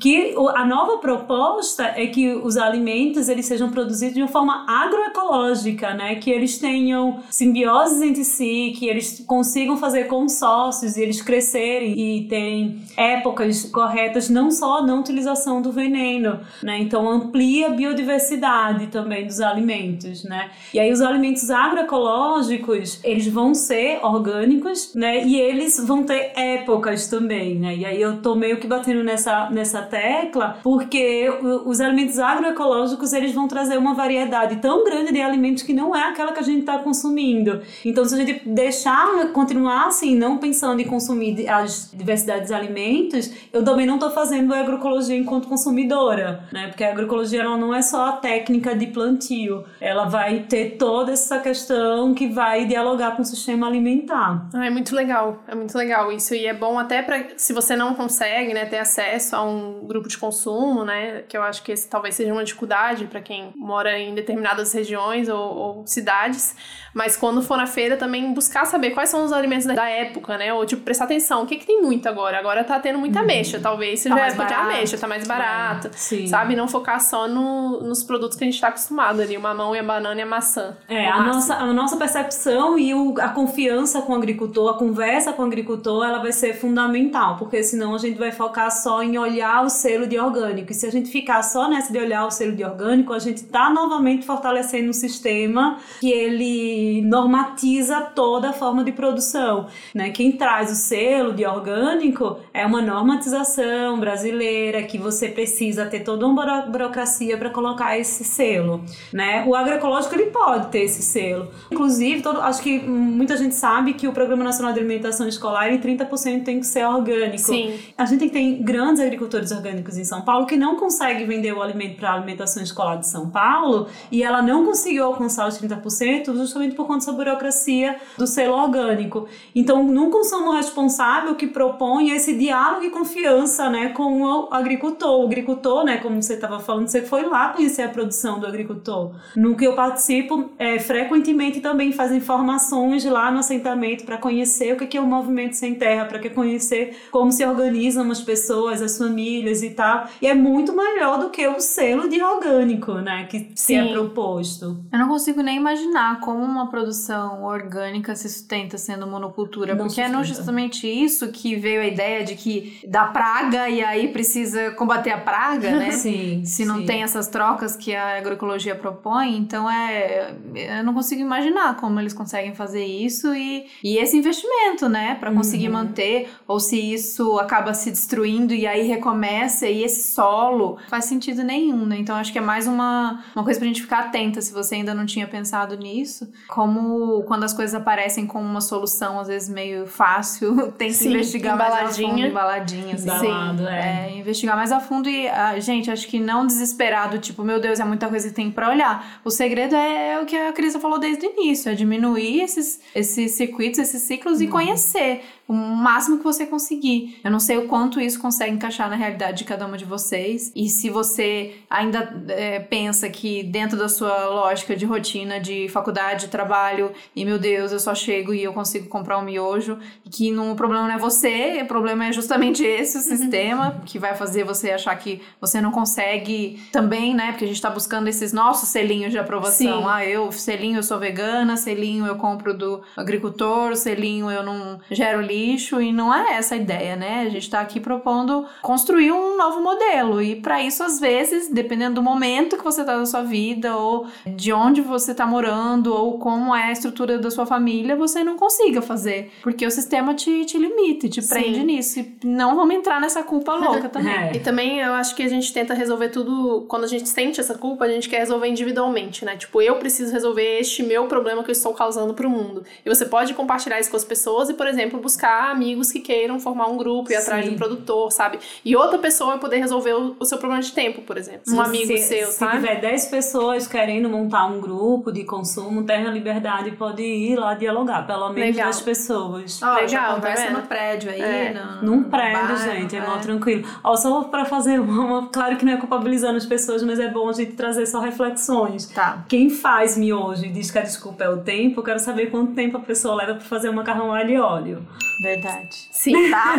que a nova proposta é que os alimentos eles sejam produzidos de uma forma agroecológica, né? Que eles tenham simbioses entre si, que eles consigam fazer consórcios e eles crescerem e terem épocas corretas, não só na utilização do veneno, né? Então amplia a biodiversidade também dos alimentos, né? E aí os alimentos agroecológicos, eles vão ser orgânicos, né? E eles vão ter épocas também, né? E aí eu tô meio que batendo nessa nessa tecla, porque os alimentos agroecológicos eles vão trazer uma variedade tão grande de alimentos que não é aquela que a gente está consumindo. Então, se a gente deixar continuar assim, não pensando em consumir as diversidades de alimentos, eu também não estou fazendo agroecologia enquanto consumidora, né? Porque a agroecologia ela não é só a técnica de plantio, ela vai ter toda essa questão que vai dialogar com o sistema alimentar. Ah, é muito legal, é muito legal isso e é bom até para se você não consegue, né, ter acesso a um grupo de consumo, né? Que eu acho que esse talvez seja uma dificuldade para quem mora em determinadas regiões ou, ou, cidades. Mas quando for na feira, também buscar saber quais são os alimentos da época, né? Ou tipo, prestar atenção. O que, que tem muito agora? Agora tá tendo muita uhum. ameixa. Talvez seja tá época de ameixa, tá mais barato. É, sabe? Não focar só no, nos produtos que a gente tá acostumado ali. O mamão e a banana e a maçã. É, a nossa, a nossa percepção e o, a confiança com o agricultor, a conversa com o agricultor, ela vai ser fundamental. Porque senão a gente vai focar só em olhar o selo de orgânico. E se a gente ficar só nessa de olhar o selo de orgânico, a gente está novamente fortalecendo um sistema que ele normatiza toda a forma de produção. Né? Quem traz o selo de orgânico é uma normatização brasileira que você precisa ter toda uma burocracia para colocar esse selo. Né? O agroecológico ele pode ter esse selo. Inclusive, todo, acho que muita gente sabe que o Programa Nacional de Alimentação Escolar, em 30% tem que ser orgânico. Sim. A gente tem grandes agricultores orgânicos em São Paulo que não consegue vender o alimento para a alimentação escolar de São Paulo e ela não conseguiu alcançar os 30% justamente por conta dessa burocracia do selo orgânico. Então, num consumo responsável que propõe esse diálogo e confiança né, com o agricultor. O agricultor, né, como você estava falando, você foi lá conhecer a produção do agricultor. No que eu participo, é, frequentemente também fazem formações lá no assentamento para conhecer o que é o movimento sem terra, para conhecer como se organizam as pessoas, as famílias e tal. E é muito melhor do que o selo de orgânico, né? Que Sim. se é proposto. Eu não consigo nem imaginar como uma produção orgânica se sustenta sendo monocultura. Não porque sustenta. é não justamente isso que veio a ideia de que dá praga e aí precisa combater a praga, né? sim. Se não sim. tem essas trocas que a agroecologia propõe. Então é. Eu não consigo imaginar como eles conseguem fazer isso e, e esse investimento, né? para conseguir uhum. manter, ou se isso acaba se destruindo e aí recomeça e esse solo faz sentido nenhum, né? Então acho que é mais uma, uma coisa pra gente ficar atenta se você ainda não tinha pensado nisso. Como quando as coisas aparecem como uma solução, às vezes meio fácil, tem que Sim, investigar mais a fundo, embaladinha. Assim. Embalado, é. é. Investigar mais a fundo e, ah, gente, acho que não desesperado, tipo, meu Deus, é muita coisa que tem pra olhar. O segredo é, é o que a Crisa falou desde o início, é diminuir esses, esses circuitos, esses ciclos e uhum. conhecer o máximo que você conseguir. Eu não sei o quanto isso consegue encaixar na realidade de cada uma de vocês. E se você ainda é, pensa que dentro da sua lógica de rotina, de faculdade, trabalho, e meu Deus, eu só chego e eu consigo comprar um miojo, que não, o problema não é você, o problema é justamente esse o sistema que vai fazer você achar que você não consegue também, né? Porque a gente tá buscando esses nossos selinhos de aprovação. Sim. Ah, eu, selinho, eu sou vegana, selinho, eu compro do agricultor, selinho, eu não gero lixo, e não é essa a ideia, né? A gente tá aqui propondo construir um novo modelo, e para isso, às vezes, dependendo do momento que você tá na sua vida, ou de onde você tá morando, ou como é a estrutura da sua família, você não consiga fazer, porque o sistema te, te limita, te prende Sim. nisso, e não vamos entrar nessa culpa louca também. É. E também eu acho que a gente tenta resolver tudo, quando a gente sente essa culpa, a gente quer resolver individualmente, né? Tipo, eu preciso resolver este meu problema que eu estou causando pro mundo. E você pode compartilhar isso com as pessoas e, por exemplo, buscar amigos que queiram formar um grupo e atrás de um produtor, sabe? E outra pessoa poder resolver o, o seu problema de tempo, por exemplo. Um amigo se, seu, se sabe? Se tiver 10 pessoas querendo montar um grupo de consumo, Terra Liberdade pode ir lá dialogar, pelo menos Legal. 10 pessoas. Oh, Legal, já conversa tá no prédio aí, é. no, Num prédio, gente, é, é. tranquilo. Ó, só pra fazer uma, claro que não é culpabilizando as pessoas, mas é bom a gente trazer só reflexões. Tá. Quem faz miojo e diz que a desculpa é o tempo, eu quero saber quanto tempo a pessoa leva pra fazer um macarrão alho e óleo. Verdade. Sim. Tá,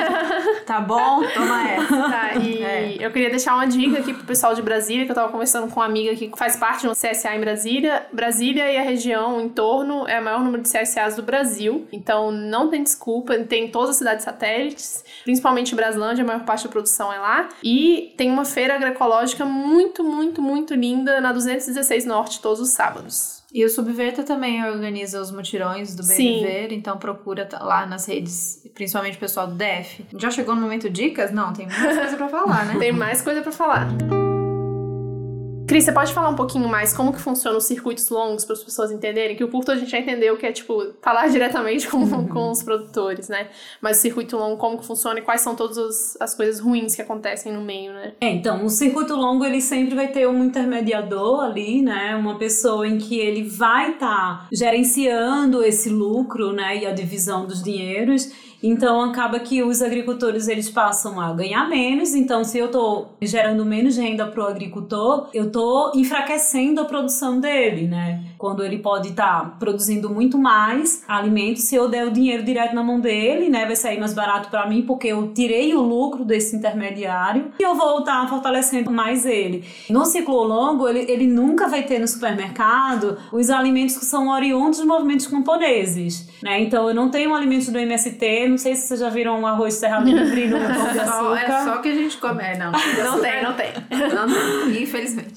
tá bom? Toma essa. Tá, e é. eu queria deixar uma dica aqui pro pessoal de Brasília, que eu tava conversando com uma amiga que faz parte de um CSA em Brasília. Brasília e a região em torno é o maior número de CSAs do Brasil. Então não tem desculpa, tem todas as cidades satélites, principalmente Braslândia, a maior parte da produção é lá. E tem uma feira agroecológica muito, muito, muito linda na 216 Norte todos os sábados. E o Subverta também organiza os mutirões do BNV, então procura lá nas redes, principalmente o pessoal do DF. Já chegou no momento dicas? Não, tem mais coisa pra falar, né? tem mais coisa para falar. Cris, você pode falar um pouquinho mais como que funciona os circuitos longos para as pessoas entenderem? Que o curto a gente já entendeu que é, tipo, falar diretamente com, com os produtores, né? Mas o circuito longo, como que funciona e quais são todas as, as coisas ruins que acontecem no meio, né? É, então, o circuito longo, ele sempre vai ter um intermediador ali, né? Uma pessoa em que ele vai estar tá gerenciando esse lucro, né? E a divisão dos dinheiros então acaba que os agricultores eles passam a ganhar menos. Então, se eu estou gerando menos renda para o agricultor, eu estou enfraquecendo a produção dele, né? Quando ele pode estar tá produzindo muito mais alimentos, se eu der o dinheiro direto na mão dele, né, vai sair mais barato para mim porque eu tirei o lucro desse intermediário e eu vou estar tá fortalecendo mais ele. No ciclo longo, ele, ele nunca vai ter no supermercado os alimentos que são oriundos dos movimentos camponeses, né? Então, eu não tenho alimentos do MST não sei se vocês já viram um arroz cerrado livre no pão de açúcar. É só que a gente come. É, não. Não tem, não tem. Não tem, infelizmente.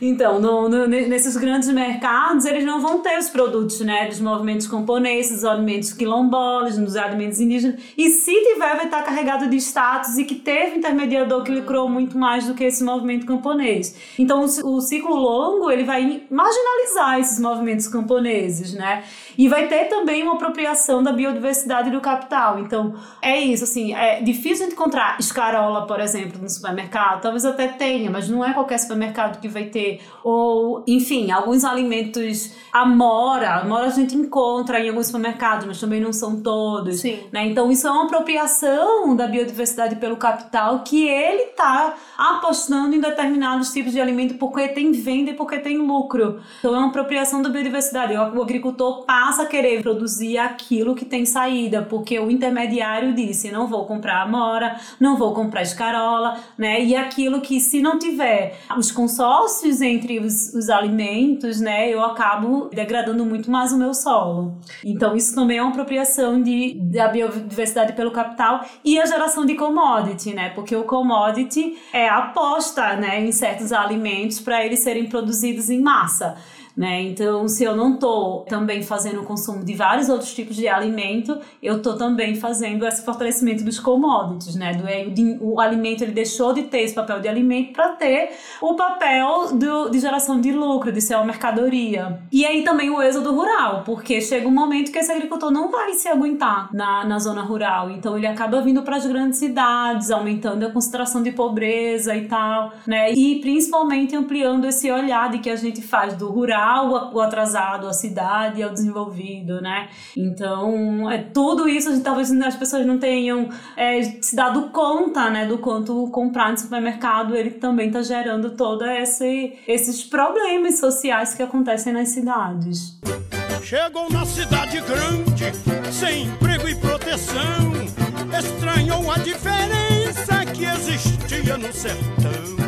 então, no, no, nesses grandes mercados, eles não vão ter os produtos, né? Dos movimentos camponeses, dos alimentos quilombolas, dos alimentos indígenas. E se tiver, vai estar carregado de status e que teve intermediador que lucrou muito mais do que esse movimento camponês. Então, o, o ciclo longo, ele vai marginalizar esses movimentos camponeses, né? E vai ter também uma apropriação da biodiversidade do capital. Então, é isso, assim, é difícil encontrar escarola, por exemplo, no supermercado. Talvez até tenha, mas não é qualquer supermercado que vai ter. Ou, enfim, alguns alimentos, amora. Amora a gente encontra em alguns supermercados, mas também não são todos. Sim. Né? Então, isso é uma apropriação da biodiversidade pelo capital que ele está apostando em determinados tipos de alimento porque tem venda e porque tem lucro. Então, é uma apropriação da biodiversidade. O agricultor passa passa a querer produzir aquilo que tem saída, porque o intermediário disse: não vou comprar amora, não vou comprar escarola, né? E aquilo que, se não tiver os consórcios entre os, os alimentos, né, eu acabo degradando muito mais o meu solo. Então, isso também é uma apropriação de, da biodiversidade pelo capital e a geração de commodity, né? Porque o commodity é a aposta, né, em certos alimentos para eles serem produzidos em massa né? Então, se eu não estou também fazendo o consumo de vários outros tipos de alimento, eu estou também fazendo esse fortalecimento dos commodities, né? Do, o, o alimento ele deixou de ter esse papel de alimento para ter o papel do, de geração de lucro, de ser uma mercadoria. E aí também o êxodo rural, porque chega um momento que esse agricultor não vai se aguentar na, na zona rural, então ele acaba vindo para as grandes cidades, aumentando a concentração de pobreza e tal, né? E principalmente ampliando esse olhar de que a gente faz do rural equiparar o, o atrasado, a cidade ao desenvolvido, né? Então, é, tudo isso talvez as pessoas não tenham é, se dado conta, né, do quanto comprar no supermercado ele também está gerando todo esse, esses problemas sociais que acontecem nas cidades. Chegou na cidade grande, sem emprego e proteção, estranhou a diferença que existia no sertão.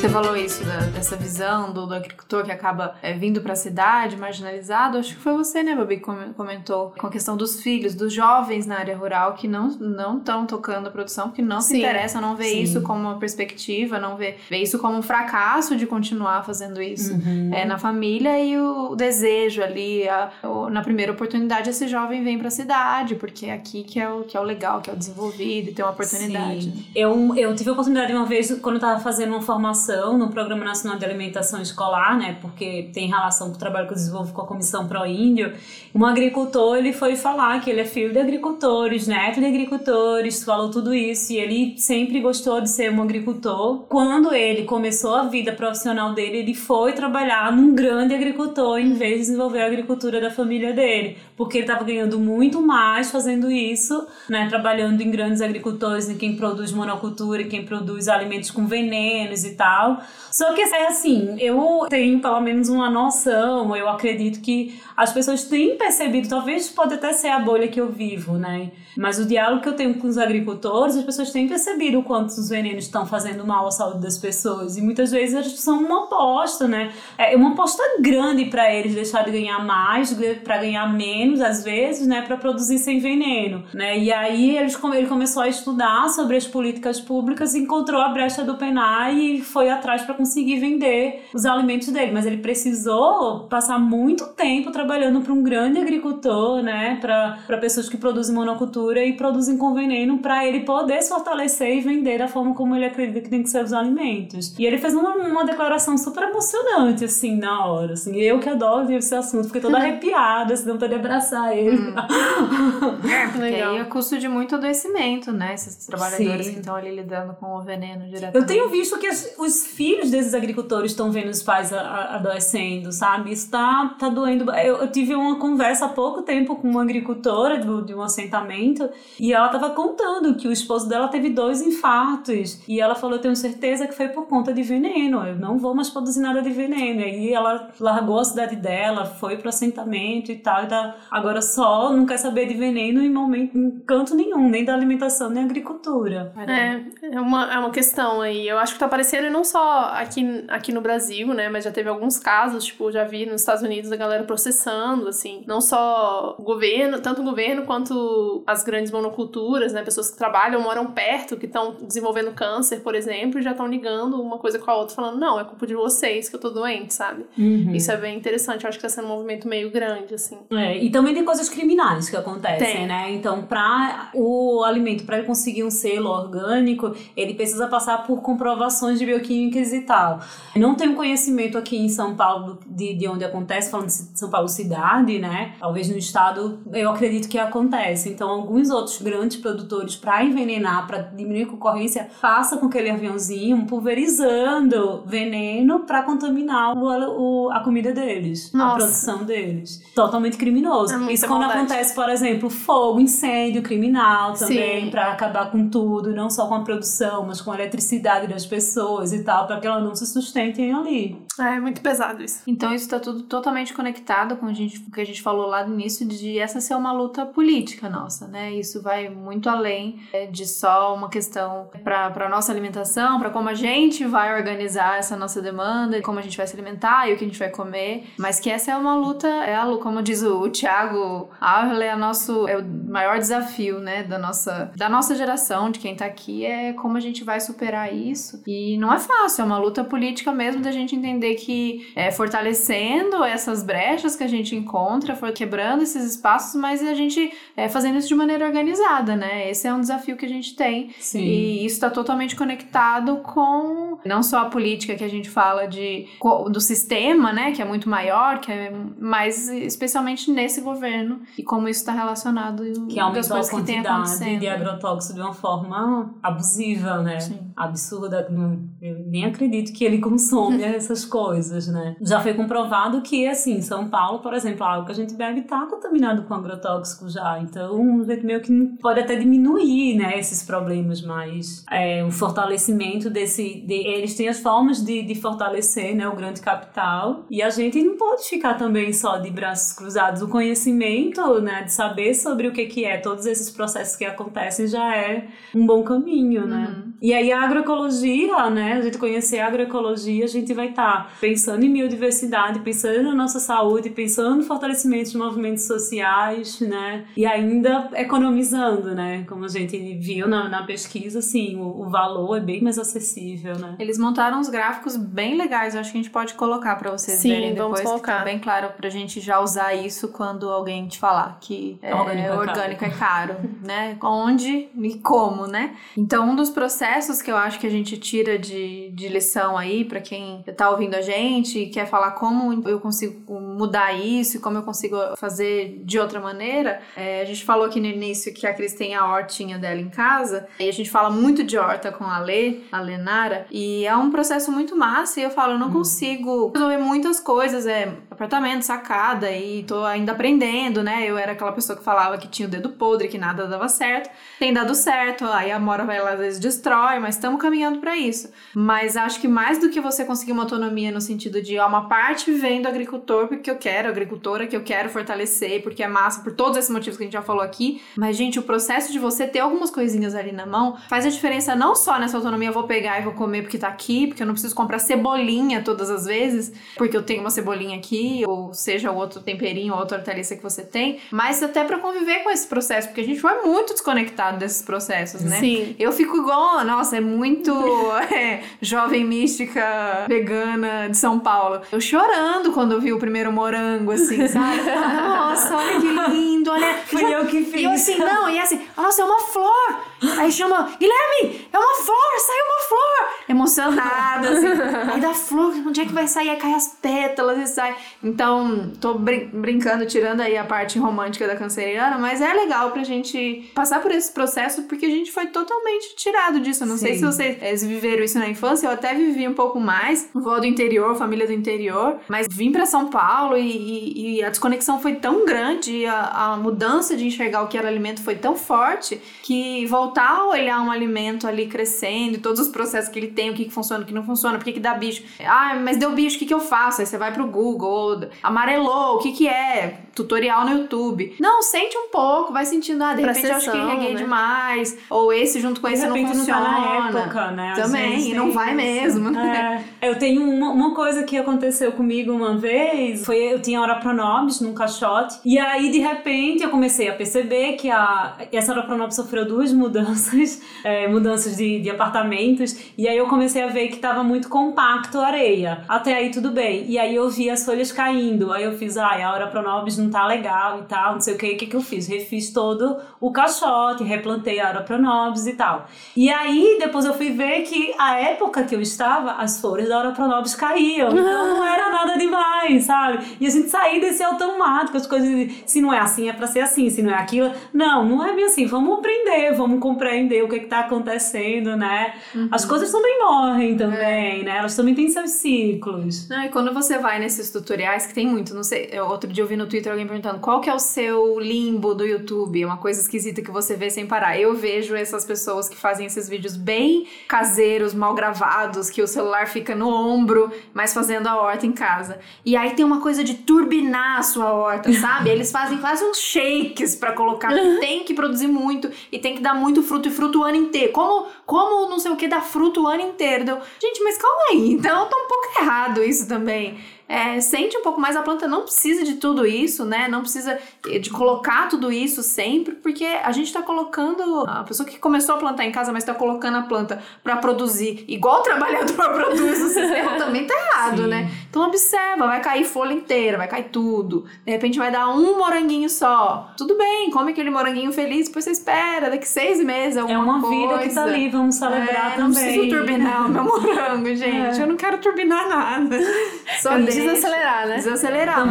Você falou isso, da, dessa visão do, do, agricultor que acaba é, vindo para a cidade, marginalizado. Acho que foi você, né, Babi, que comentou com a questão dos filhos, dos jovens na área rural que não estão tocando a produção, porque não Sim. se interessam, não vê Sim. isso como uma perspectiva, não vê, vê isso como um fracasso de continuar fazendo isso uhum. é, na família e o, o desejo ali, a, o, na primeira oportunidade, esse jovem vem para a cidade, porque é aqui que é, o, que é o legal, que é o desenvolvido e tem uma oportunidade. Sim. Eu, eu tive a oportunidade uma vez, quando eu estava fazendo uma formação no Programa Nacional de Alimentação Escolar, né, porque tem relação com o trabalho que eu desenvolvo com a Comissão Pro Índio, um agricultor, ele foi falar que ele é filho de agricultores, neto de agricultores, falou tudo isso, e ele sempre gostou de ser um agricultor. Quando ele começou a vida profissional dele, ele foi trabalhar num grande agricultor, em vez de desenvolver a agricultura da família dele, porque ele estava ganhando muito mais fazendo isso, né, trabalhando em grandes agricultores, em quem produz monocultura, em quem produz alimentos com venenos e tal. Só que é assim, eu tenho pelo menos uma noção, eu acredito que as pessoas têm percebido, talvez pode até ser a bolha que eu vivo, né? Mas o diálogo que eu tenho com os agricultores, as pessoas têm percebido o quanto os venenos estão fazendo mal à saúde das pessoas. E muitas vezes eles são uma aposta, né? É uma aposta grande para eles deixar de ganhar mais, para ganhar menos, às vezes, né? Para produzir sem veneno, né? E aí eles, ele começou a estudar sobre as políticas públicas, encontrou a brecha do PENAR e foi atrás para conseguir vender os alimentos dele. Mas ele precisou passar muito tempo trabalhando para um grande agricultor, né? Para pessoas que produzem monocultura e produzem com veneno para ele poder se fortalecer e vender da forma como ele acredita que tem que ser os alimentos. E ele fez uma, uma declaração super emocionante, assim, na hora. Assim, eu que adoro esse assunto, fiquei toda arrepiada, assim, não poder abraçar ele. Hum. é, porque aí é custo de muito adoecimento, né? Esses trabalhadores Sim. que estão ali lidando com o veneno diretamente. Eu tenho visto que as, os filhos desses agricultores estão vendo os pais a, a, adoecendo, sabe? Isso tá, tá doendo. Eu, eu, tive uma conversa há pouco tempo com uma agricultora do, de um assentamento e ela tava contando que o esposo dela teve dois infartos e ela falou: Eu tenho certeza que foi por conta de veneno, eu não vou mais produzir nada de veneno. E aí ela largou a cidade dela, foi pro assentamento e tal, e tá, agora só não quer saber de veneno em, momento, em canto nenhum, nem da alimentação, nem da agricultura. É, é uma, é uma questão aí. Eu acho que tá aparecendo não só aqui, aqui no Brasil, né? Mas já teve alguns casos, tipo, já vi nos Estados Unidos a galera processando, assim, não só o governo, tanto o governo quanto as grandes monoculturas, né? Pessoas que trabalham, moram perto, que estão desenvolvendo câncer, por exemplo, e já estão ligando uma coisa com a outra, falando, não, é culpa de vocês que eu tô doente, sabe? Uhum. Isso é bem interessante, eu acho que tá sendo um movimento meio grande, assim. É, e também tem coisas criminais que acontecem, tem. né? Então, para o alimento, para ele conseguir um selo orgânico, ele precisa passar por comprovações de bioquímicas e tal. Não tenho conhecimento aqui em São Paulo de, de onde acontece, falando de São Paulo cidade, né? Talvez no estado eu acredito que acontece. Então, alguns outros grandes produtores, para envenenar, para diminuir a concorrência, passa com aquele aviãozinho pulverizando veneno para contaminar o, o, a comida deles, Nossa. a produção deles. Totalmente criminoso. É Isso quando maldade. acontece, por exemplo, fogo, incêndio criminal também, para acabar com tudo, não só com a produção, mas com a eletricidade das pessoas e tal, para que elas não se sustentem ali. É, é muito pesado isso. Então isso está tudo totalmente conectado com a gente, o que a gente falou lá no início de essa ser uma luta política nossa, né? Isso vai muito além é, de só uma questão para nossa alimentação, para como a gente vai organizar essa nossa demanda, como a gente vai se alimentar e o que a gente vai comer, mas que essa é uma luta, é a, como diz o, o Thiago é, nosso, é o maior desafio, né, da nossa, da nossa geração, de quem está aqui, é como a gente vai superar isso. E não é fácil, é uma luta política mesmo da gente entender que é fortalecendo essas brechas que a gente encontra, for quebrando esses espaços, mas a gente é fazendo isso de maneira organizada, né? Esse é um desafio que a gente tem. Sim. E isso está totalmente conectado com não só a política que a gente fala de do sistema, né, que é muito maior, que é mais especialmente nesse governo e como isso está relacionado que aumentou a quantidade de agrotóxico de uma forma abusiva, né? Sim. Absurda, não, eu nem acredito que ele consome essas coisas, né? Já foi comprovado que, assim, São Paulo, por exemplo, a água que a gente bebe tá contaminado com agrotóxico já, então meio que pode até diminuir, né, esses problemas, mas é, o fortalecimento desse, de, eles têm as formas de, de fortalecer, né, o grande capital, e a gente não pode ficar também só de braços cruzados, o conhecimento, né, de saber sobre o que que é todos esses processos que acontecem já é um bom caminho, né? Uhum. E aí a agroecologia, né? A gente conhecer a agroecologia, a gente vai estar tá pensando em biodiversidade, pensando na nossa saúde, pensando no fortalecimento de movimentos sociais, né? E ainda economizando, né? Como a gente viu na, na pesquisa, assim, o, o valor é bem mais acessível, né? Eles montaram uns gráficos bem legais, acho que a gente pode colocar para vocês Sim, verem depois. Vamos colocar. bem claro pra gente já usar isso quando alguém te falar que é, orgânico, orgânico é caro, né? Onde e como, né? Então, um dos processos que eu acho que a gente tira de, de lição aí para quem tá ouvindo a gente e quer falar como eu consigo mudar isso e como eu consigo fazer de outra maneira, é, a gente falou aqui no início que a Cris tem a hortinha dela em casa e a gente fala muito de horta com a Lê, a Lenara, e é um processo muito massa e eu falo, eu não hum. consigo resolver muitas coisas, é apartamento, sacada e tô ainda aprendendo, né? Eu era aquela pessoa que falava que tinha o dedo podre, que nada dava certo. Tem dado certo, aí a Mora vai lá às vezes destrói, mas estamos caminhando para isso. Mas acho que mais do que você conseguir uma autonomia no sentido de ó, uma parte vem do agricultor porque eu quero, agricultora que eu quero fortalecer, porque é massa, por todos esses motivos que a gente já falou aqui. Mas, gente, o processo de você ter algumas coisinhas ali na mão faz a diferença não só nessa autonomia, eu vou pegar e vou comer porque tá aqui, porque eu não preciso comprar cebolinha todas as vezes, porque eu tenho uma cebolinha aqui, ou seja, o outro temperinho, outra hortaliça que você tem, mas até para conviver com esse processo, porque a gente vai muito desconectado desses processos, né? Sim. Eu fico igual, nossa, é muito é, jovem mística vegana de São Paulo. Eu chorando quando eu vi o primeiro morango, assim, sabe? Nossa, olha que lindo, olha. Fui eu que fiz. E eu assim, não, e assim, nossa, é uma flor. Aí chama, Guilherme, é uma flor, saiu uma flor. Emocionada, assim. Aí da flor, onde é que vai sair? Aí cai as pétalas e sai. Então, tô brin brincando, tirando aí a parte romântica da canceriana, mas é legal pra gente passar por esse processo, porque a gente foi totalmente tirado disso. Eu não Sim. sei se vocês viveram isso na infância, eu até vivi um pouco mais. Vó do interior, família do interior, mas vim para São Paulo e, e, e, a desconexão foi tão grande, a, a mudança de enxergar o que era alimento foi tão forte que voltar a olhar um alimento ali crescendo, todos os processos que ele tem, o que, que funciona, o que não funciona, por que, que dá bicho. Ah, mas deu bicho, o que, que eu faço? Aí você vai pro Google, amarelou, o que, que é? Tutorial no YouTube. Não, sente um pouco, vai sentindo, ah, de repente eu acho que reguei né? demais, ou esse junto com esse não funciona. Não tá na época, né? Também, e não vai mesmo. É. Eu tenho uma, uma, coisa que aconteceu comigo uma vez, foi eu tinha hora pronobis num caixote, e aí de repente eu comecei a perceber que a, essa hora pronobis sofreu duas mudanças, é, mudanças de, de apartamentos, e aí eu comecei a ver que tava muito compacto a areia. Até aí tudo bem. E aí eu vi as folhas caindo, aí eu fiz, ai, a hora pronobis não tá legal e tal, não sei o que, o que que eu fiz? Refiz todo o caixote, replantei a hora pronobis e tal. E aí depois eu fui ver que a época que eu estava, as flores da Hora Pronobis caíam. Então não era nada demais, sabe? E a gente sair desse automático, as coisas. Se não é assim, é pra ser assim. Se não é aquilo. Não, não é bem assim. Vamos aprender, vamos compreender o que, é que tá acontecendo, né? Uhum. As coisas também morrem também, é. né? Elas também têm seus ciclos. Não, e quando você vai nesses tutoriais, que tem muito, não sei, outro dia eu vi no Twitter alguém perguntando qual que é o seu limbo do YouTube? É uma coisa esquisita que você vê sem parar. Eu vejo essas pessoas que fazem esses vídeos bem caseiros, mal gravados, que o celular fica no ombro, mas fazendo a horta em casa. E aí tem uma coisa de turbinar a sua horta, sabe? Eles fazem quase uns shakes para colocar. Tem que produzir muito e tem que dar muito fruto e fruto o ano inteiro. Como, como não sei o que dá fruto o ano inteiro? Gente, mas calma aí, então tá um pouco errado isso também é, sente um pouco mais a planta não precisa de tudo isso, né? Não precisa de colocar tudo isso sempre, porque a gente está colocando a pessoa que começou a plantar em casa, mas está colocando a planta para produzir igual o trabalhador produz o sistema também tá errado, Sim. né? Então observa, vai cair folha inteira, vai cair tudo. De repente vai dar um moranguinho só. Tudo bem, come aquele moranguinho feliz, depois você espera, daqui seis meses É uma coisa. vida que tá ali, vamos celebrar é, também. Não preciso turbinar o meu morango, gente. É. Eu não quero turbinar nada. Só deixa desacelerar, né? Desacelerar.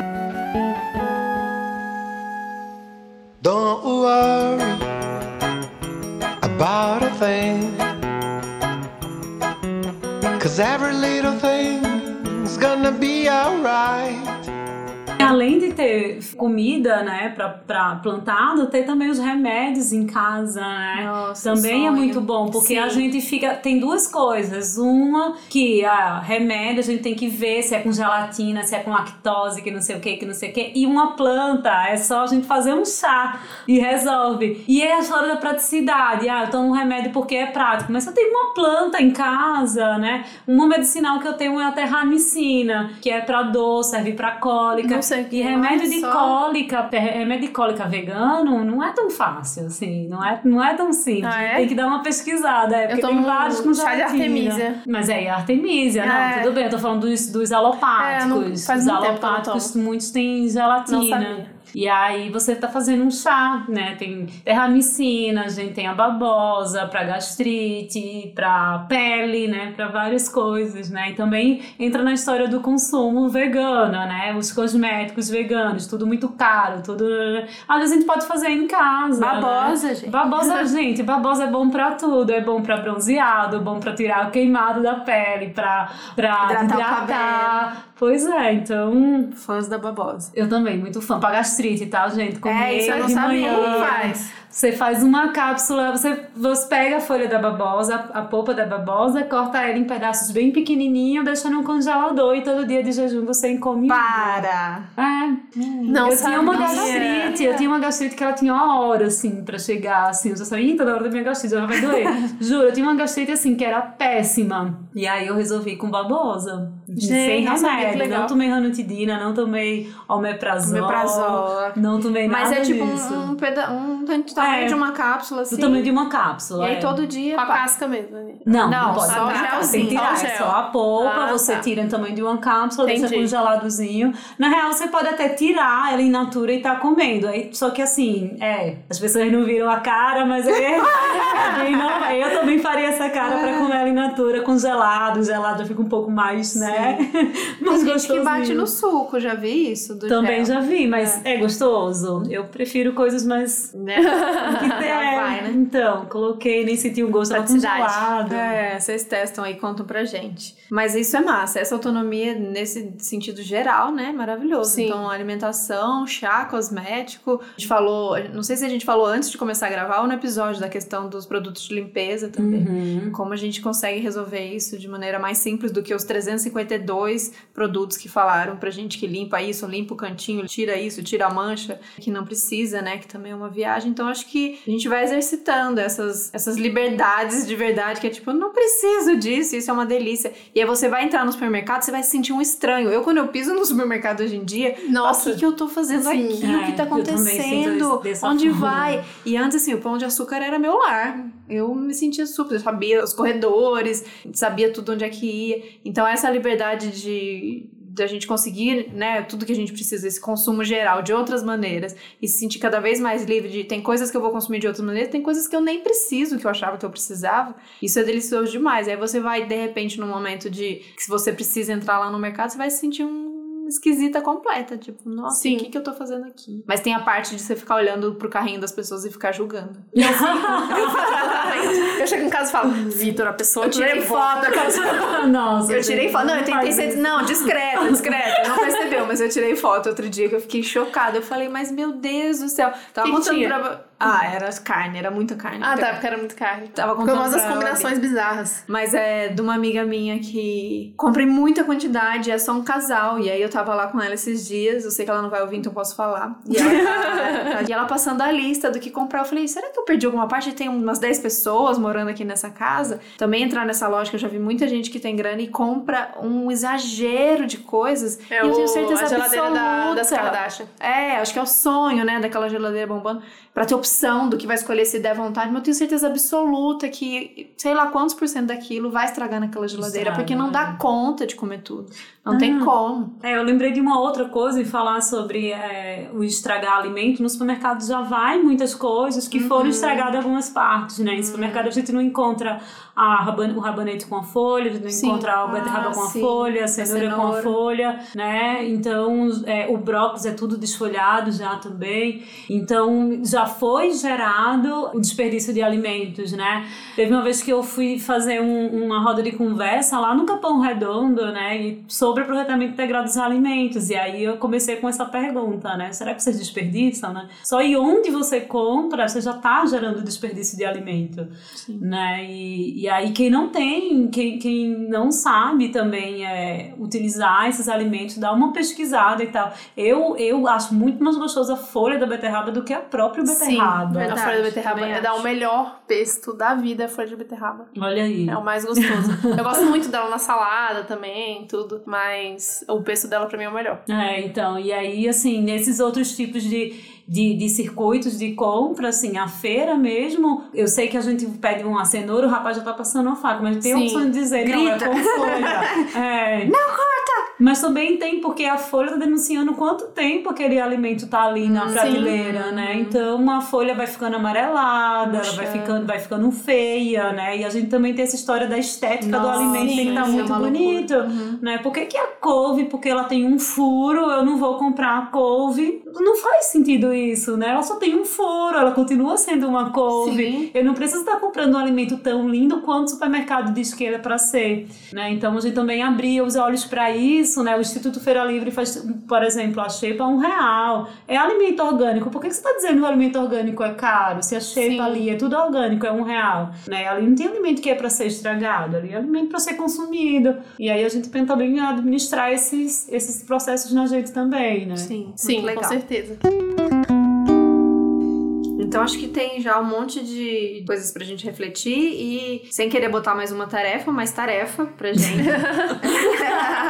Don't worry about a thing. Cause every little thing's gonna be alright. Além de ter comida, né, pra, pra plantado, ter também os remédios em casa, né? Nossa, também é sonho. muito bom, porque a Sim. gente fica. Tem duas coisas. Uma que a remédio a gente tem que ver se é com gelatina, se é com lactose, que não sei o que, que não sei o que. E uma planta, é só a gente fazer um chá e resolve. E é a história da praticidade. Ah, eu tomo um remédio porque é prático. Mas eu tenho uma planta em casa, né? Uma medicinal que eu tenho é a terramicina, que é pra dor, serve pra cólica. Que E é, remédio de só. cólica, remédio de cólica vegano, não é tão fácil, assim, não é, não é tão simples. Ah, é? Tem que dar uma pesquisada, é, porque tomo tem vários com chá de artemisia. Mas é, artemisia, não, É. tudo bem, eu tô falando dos, dos É, alopáticos. não- faz Os eu não alopáticos, muitos têm gelatina. Não sabia. E aí você tá fazendo um chá, né? Tem terramicina, a gente tem a babosa pra gastrite, pra pele, né? Pra várias coisas, né? E também entra na história do consumo vegano, né? Os cosméticos veganos, tudo muito caro, tudo... Às vezes a gente pode fazer em casa, né? Babosa, gente. Babosa, gente, babosa é bom pra tudo. É bom pra bronzeado, bom pra tirar o queimado da pele, pra, pra Hidratar o hidratar. Pois é, então Fãs da babosa. eu também, muito fã. Pra gastrite, tá, gente? Comer É, isso eu não de sabia. manhã. Como faz? Você faz uma cápsula, você, você pega a folha da babosa, a polpa da babosa, corta ela em pedaços bem pequenininhos, deixa no congelador e todo dia de jejum você come. Para! É. Não eu tinha uma sabia. gastrite, eu tinha uma gastrite que ela tinha uma hora, assim, pra chegar, assim, eu já sabia, toda hora da minha gastrite, já vai doer. Juro, eu tinha uma gastrite, assim, que era péssima. E aí eu resolvi com babosa. sem não sabia, que remédio, não tomei ranitidina, não tomei omeprazol, Omeprazol. não tomei Mas nada é tipo disso. um, um, peda um tamanho É. de uma cápsula, assim. Do tamanho de uma E cápsula. aí é. todo dia. Com a pá. casca mesmo. né? Não, Não, não, pode. só o tá, gelzinho, Tem que tirar, só o é só a polpa, Ah, você tá. tira no tamanho de uma cápsula, deixa Entendi. congeladozinho. Na real, você pode até tirar ela in natura e tá comendo. Aí, só que assim, é, as pessoas não viram a cara, mas é, não, eu também faria essa cara pra comer ela in natura com gelado. Gelado fica um pouco mais, né? Tem gente que bate no suco, já vi isso? Do Também gel. já vi, mas é. gostoso. Eu prefiro coisas mais. Né? Que é, vai, né? Então, coloquei, nem senti o gosto, tava Praticidade. congelado. É, vocês testam aí, contam pra gente. Mas isso é massa, essa autonomia nesse sentido geral, né? Maravilhoso. Sim. Então, alimentação, chá, cosmético. A gente falou, não sei se a gente falou antes de começar a gravar ou no episódio da questão dos produtos de limpeza também. Uhum. Como a gente consegue resolver isso de maneira mais simples do que os 352 produtos que falaram pra gente que limpa isso, limpa o cantinho, tira isso, tira a mancha, que não precisa, né? Que também é uma viagem. Então acho que a gente vai exercitando essas, essas liberdades de verdade, que é tipo, não preciso disso, isso é uma delícia. E aí você vai entrar no supermercado, você vai se sentir um estranho. Eu, quando eu piso no supermercado hoje em dia, Nossa. o que, que eu tô fazendo Sim. aqui? o que tá É, sinto acontecendo? Onde forma. vai? E antes, assim, o pão de açúcar era meu lar. Eu me sentia super, eu sabia os corredores, sabia tudo onde é que ia. Então, essa liberdade de da gente conseguir, né, tudo que a gente precisa, esse consumo geral de outras maneiras e se sentir cada vez mais livre de tem coisas que eu vou consumir de outras maneiras, tem coisas que eu nem preciso, que eu achava que eu precisava. Isso é delicioso demais. Aí você vai de repente num momento de que se você precisa entrar lá no mercado, você vai se sentir um esquisita completa, tipo, nossa, Sim. o que que eu tô fazendo aqui? Mas tem a parte de você ficar olhando pro carrinho das pessoas e ficar julgando. Eu chego em casa e falo, Vitor, a pessoa Eu tirei foto, aquelas Nossa, Eu tirei foto. Não, eu tentei ser. Não, discreta, discreta. Não percebeu, mas eu tirei foto outro dia que eu fiquei chocada. Eu falei, mas meu Deus do céu. Tava Que mostrando tinha? pra. Ah, era carne, era muita carne. Ah, muita tá, porque era muito carne. Tava contando pra ela, combinações bizarras. Mas é de uma amiga minha que comprei muita quantidade, é só um casal. E aí eu tava lá com ela esses dias, eu sei que ela não vai ouvir, então eu posso falar. E ela, e ela passando a lista do que comprar, eu falei, será que eu perdi alguma parte? Tem umas 10 pessoas morando aqui nessa casa. Também entrar nessa lógica, eu já vi muita gente que tem grana e compra um exagero de coisas. É e eu tenho o- certeza a geladeira da, absoluta. das Kardashian. É, acho que é o sonho, né, daquela geladeira bombando, pra ter opção do que vai escolher se der vontade, mas eu tenho certeza absoluta que sei lá quantos por cento daquilo vai estragar naquela geladeira, Estraga, porque não dá né? conta de comer tudo. Não tem como. É, eu lembrei de uma outra coisa e falar sobre é, o estragar alimento. No supermercado já vai muitas coisas que foram Uhum. estragadas em algumas partes, né? Em supermercado a gente não encontra a raban- o rabanete com a folha, a gente não Sim. encontra a beterraba Ah, com a sim. folha, a A cenoura com a cenoura. folha, né? Então, é, o brócolis é tudo desfolhado já também. Então, já foi gerado o desperdício de alimentos, né? Teve uma vez que eu fui fazer um, uma roda de conversa lá no Capão Redondo, né? E sobre aproveitamento integral dos alimentos. E aí eu comecei com essa pergunta, né? Será que vocês desperdiçam, né? Só e onde você compra, você já está gerando desperdício de alimento, Sim. né? E, e aí quem não tem, quem, quem não sabe também é, utilizar esses alimentos, dá uma pesquisada e tal. Eu, eu acho muito mais gostosa a folha da beterraba do que a própria beterraba. Sim, verdade, a folha da beterraba é dar o melhor pesto da vida, a folha de beterraba. Olha aí. É o mais gostoso. eu gosto muito dela na salada também, tudo, mas o pesto dela pra mim é o melhor. É, então, e aí, assim, nesses outros tipos de de, de circuitos de compra, assim, a feira mesmo. Eu sei que a gente pede uma cenoura, o rapaz já tá passando uma faca, mas tem Sim. a opção de dizer, Grita. não, é com folha. é. Não! Mas também tem, porque a folha tá denunciando quanto tempo aquele alimento tá ali na Sim. prateleira, né? Então a folha vai ficando amarelada, ela vai ficando, vai ficando feia, né? E a gente também tem essa história da estética Nossa, do alimento, tem que estar tá muito é bonito, uhum. né? Por que, que a couve, porque ela tem um furo, eu não vou comprar a couve? Não faz sentido isso, né? Ela só tem um furo, ela continua sendo uma couve. Sim. Eu não preciso estar comprando um alimento tão lindo quanto o supermercado diz que ele é para ser, né? Então a gente também abria os olhos para isso, né? O Instituto Feira Livre faz, por exemplo, a xepa um real. É alimento orgânico. Por que, que você está dizendo que o alimento orgânico é caro? Se a xepa ali é tudo orgânico, é um real, né? Ali não tem alimento que é para ser estragado, ali é alimento para ser consumido. E aí a gente tenta também administrar esses, esses processos na gente também, né? Sim, sim, com certeza. Então acho que tem já um monte de coisas pra gente refletir e sem querer botar mais uma tarefa, mas tarefa pra gente.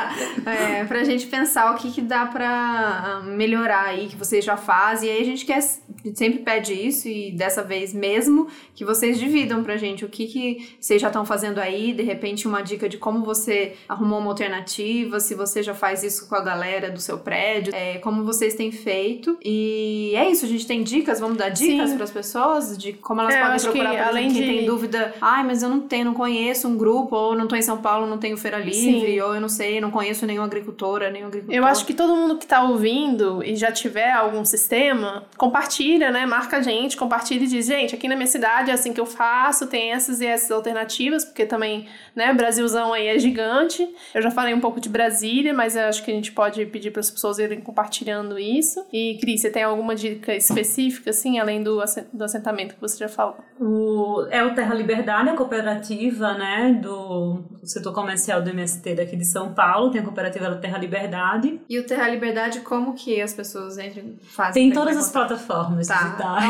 é, pra gente pensar o que, que dá pra ah, melhorar aí, que vocês já fazem. E aí a gente quer, sempre pede isso e dessa vez mesmo, que vocês dividam pra gente o que, que vocês já estão fazendo aí, de repente uma dica de como você arrumou uma alternativa, se você já faz isso com a galera do seu prédio, é, como vocês têm feito. E é isso, a gente tem dicas, vamos dar dicas? Para as pessoas de como elas é, podem procurar, que, além quem de... tem dúvida, ai, mas eu não tenho, não conheço um grupo, ou não tô em São Paulo, não tenho feira livre, Sim. ou eu não sei, não conheço nenhuma agricultora, nenhum agricultor. Eu acho que todo mundo que tá ouvindo e já tiver algum sistema, compartilha, né? Marca a gente, compartilha e diz, gente, aqui na minha cidade é assim que eu faço, tem essas e essas alternativas, porque também, né, Brasilzão aí é gigante. Eu já falei um pouco de Brasília, mas eu acho que a gente pode pedir para as pessoas irem compartilhando isso. E Cris, você tem alguma dica específica assim, além do do assentamento que você já falou? O, é o Terra Liberdade, a cooperativa né, do setor comercial do MST daqui de São Paulo, tem a cooperativa Terra Liberdade. E o Terra Liberdade, como que as pessoas entram, fazem? Tem todas as plataformas tá. digitais.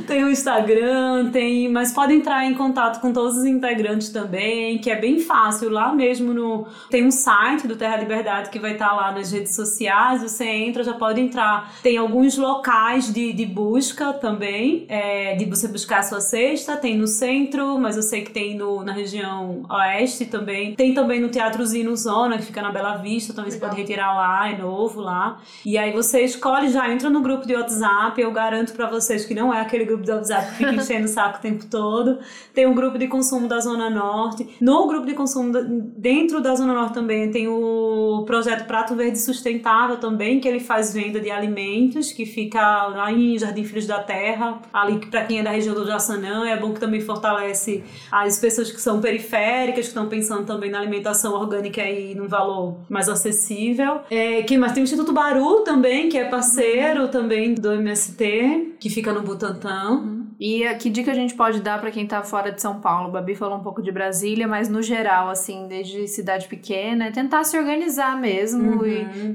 Tem o Instagram, tem, mas pode entrar em contato com todos os integrantes também, que é bem fácil. Lá mesmo no tem um site do Terra Liberdade que vai estar lá nas redes sociais, você entra, já pode entrar. Tem alguns locais de, de busca também, é, de você buscar a sua cesta, tem no centro, mas eu sei que tem no, na região oeste também. Tem também no Teatrozinho Zona, que fica na Bela Vista, também Legal. você pode retirar lá, é novo lá. E aí você escolhe, já entra no grupo de WhatsApp, eu garanto para vocês que não é aquele grupo de WhatsApp que fica enchendo o saco o tempo todo. Tem um grupo de consumo da Zona Norte. No grupo de consumo, da, dentro da Zona Norte também, tem o projeto Prato Verde Sustentável também, que ele faz venda de alimentos, que fica lá em Jardim Filhos da Terra, ali para quem é da região do Jaçanã, é bom que também fortalece as pessoas que são periféricas, que estão pensando também na alimentação orgânica e num valor mais acessível. É, quem mais? Tem o Instituto Baru também, que é parceiro também do MST, que fica no Butantã. Uhum. E que dica a gente pode dar para quem tá fora de São Paulo? O Babi falou um pouco de Brasília, mas no geral, assim, desde cidade pequena, é tentar se organizar mesmo uhum.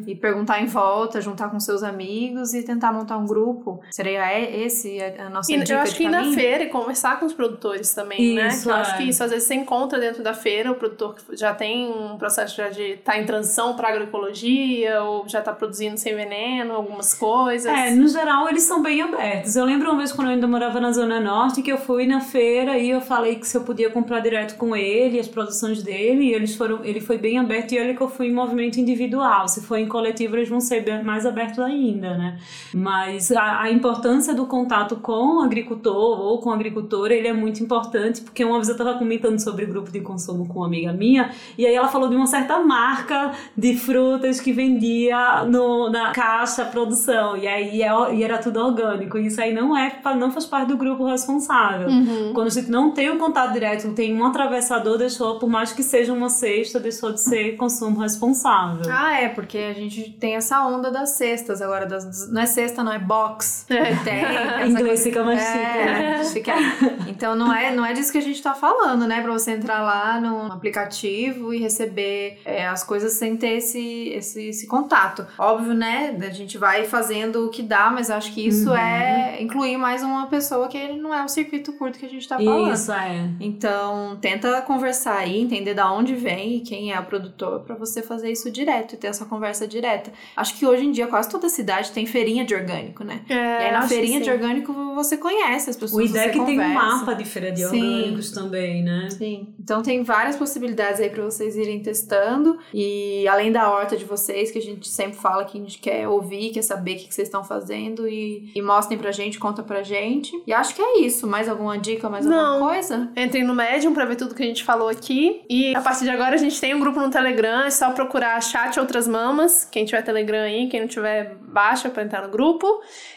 e, e, perguntar em volta, juntar com seus amigos e tentar montar um grupo. Seria esse a nossa e, dica Eu acho que ir na feira e conversar com os produtores também, né? isso, né? É. Eu acho que isso às vezes você encontra dentro da feira o produtor que já tem um processo já de estar tá em transição para agroecologia ou já está produzindo sem veneno, algumas coisas. É, no geral eles são bem abertos. Eu lembro uma vez quando eu ainda morava na Zona Norte que eu fui na feira e eu falei que se eu podia comprar direto com ele, as produções dele, e eles foram, ele foi bem aberto e olha que eu fui em movimento individual. Se for em coletivo, eles vão ser mais abertos ainda, né? Mas a, a importância do contato com o agricultor ou com a agricultora, ele é muito importante, porque uma vez eu estava comentando sobre grupo de consumo com uma amiga minha, e aí ela falou de uma certa marca de frutas que vendia no, na caixa produção, e aí é, e era tudo orgânico. Isso aí não é não faz parte do grupo responsável. Uhum. Quando a gente não tem o contato direto, tem um atravessador, deixou, por mais que seja uma cesta, deixou de ser consumo responsável. Ah, é, porque a gente tem essa onda das cestas agora, das, não é cesta, não é box. É. Tem. essa Inglês fica mais É, chique, né? fica- Então não é, não é disso que a gente tá falando, né? Pra você entrar lá no aplicativo e receber é, as coisas sem ter esse, esse, esse contato. Óbvio, né? A gente vai fazendo o que dá, mas acho que isso Uhum. é incluir mais uma pessoa que não é o circuito curto que a gente tá falando. Isso, é. Então, tenta conversar aí, entender da onde vem e quem é o produtor pra você fazer isso direto e ter essa conversa direta. Acho que hoje em dia quase toda cidade tem feirinha de orgânico, né? É, e aí na que feirinha de sim. orgânico você conhece as O pessoas, IDEC você tem um conversa. mapa de feira de Sim. orgânicos também, né? Sim. Então tem várias possibilidades aí pra vocês irem testando. E além da horta de vocês, que a gente sempre fala que a gente quer ouvir, quer saber o que que vocês estão fazendo e, e mostrem pra gente, conta pra gente. E acho que é isso. Mais alguma dica, mais Não. alguma coisa? Entrem no Medium pra ver tudo que a gente falou aqui. E a partir de agora a gente tem um grupo no Telegram, é só procurar chat Outras Mamas. Quem tiver Telegram aí, quem não tiver, baixa pra entrar no grupo.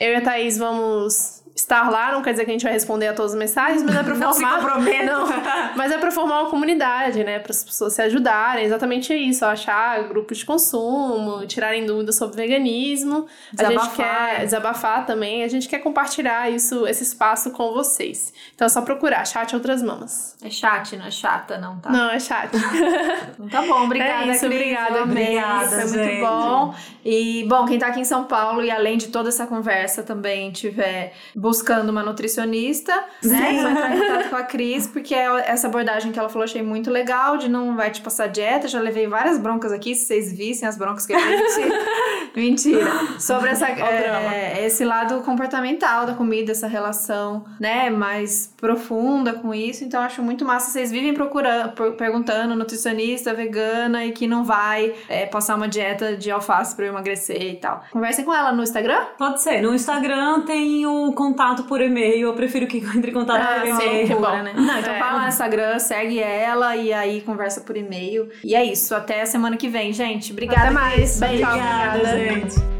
Eu e a Thaís vamos estar lá, não quer dizer que a gente vai responder a todas as mensagens, mas é pra Não se formar. Não, mas é pra formar uma comunidade, né? Para as pessoas se ajudarem. Exatamente isso, achar grupos de consumo, tirarem dúvidas sobre veganismo. A gente Desabafar. quer desabafar também. A gente quer compartilhar isso, esse espaço com vocês. Então é só procurar chat Outras Mamas. É chat, não é chata, não, tá? Não, é chat. Então tá bom, obrigada, É isso, Cris, obrigada, obrigada, foi muito bom. E, bom, quem tá aqui em São Paulo e além de toda essa conversa também tiver buscando uma nutricionista, né? Vai entrar em contato com a Cris, porque é essa abordagem que ela falou, achei muito legal, de não vai te passar dieta, já levei várias broncas aqui, se vocês vissem as broncas que a gente... Mentira. Sobre essa, é, esse lado comportamental da comida, essa relação, né, mais profunda com isso. Então, eu acho muito massa. Vocês vivem procurando, per- perguntando nutricionista, vegana e que não vai é, passar uma dieta de alface pra eu emagrecer e tal. Conversem com ela no Instagram. Pode ser. No Instagram tem o contato por e-mail. Eu prefiro que entre em contato Ah, por e-mail. que bom. Né? Não, então É. vai lá no Instagram, segue ela e aí conversa por e-mail. E é isso. Até a semana que vem, gente. Obrigada. Até mais. Obrigada, obrigada. gente.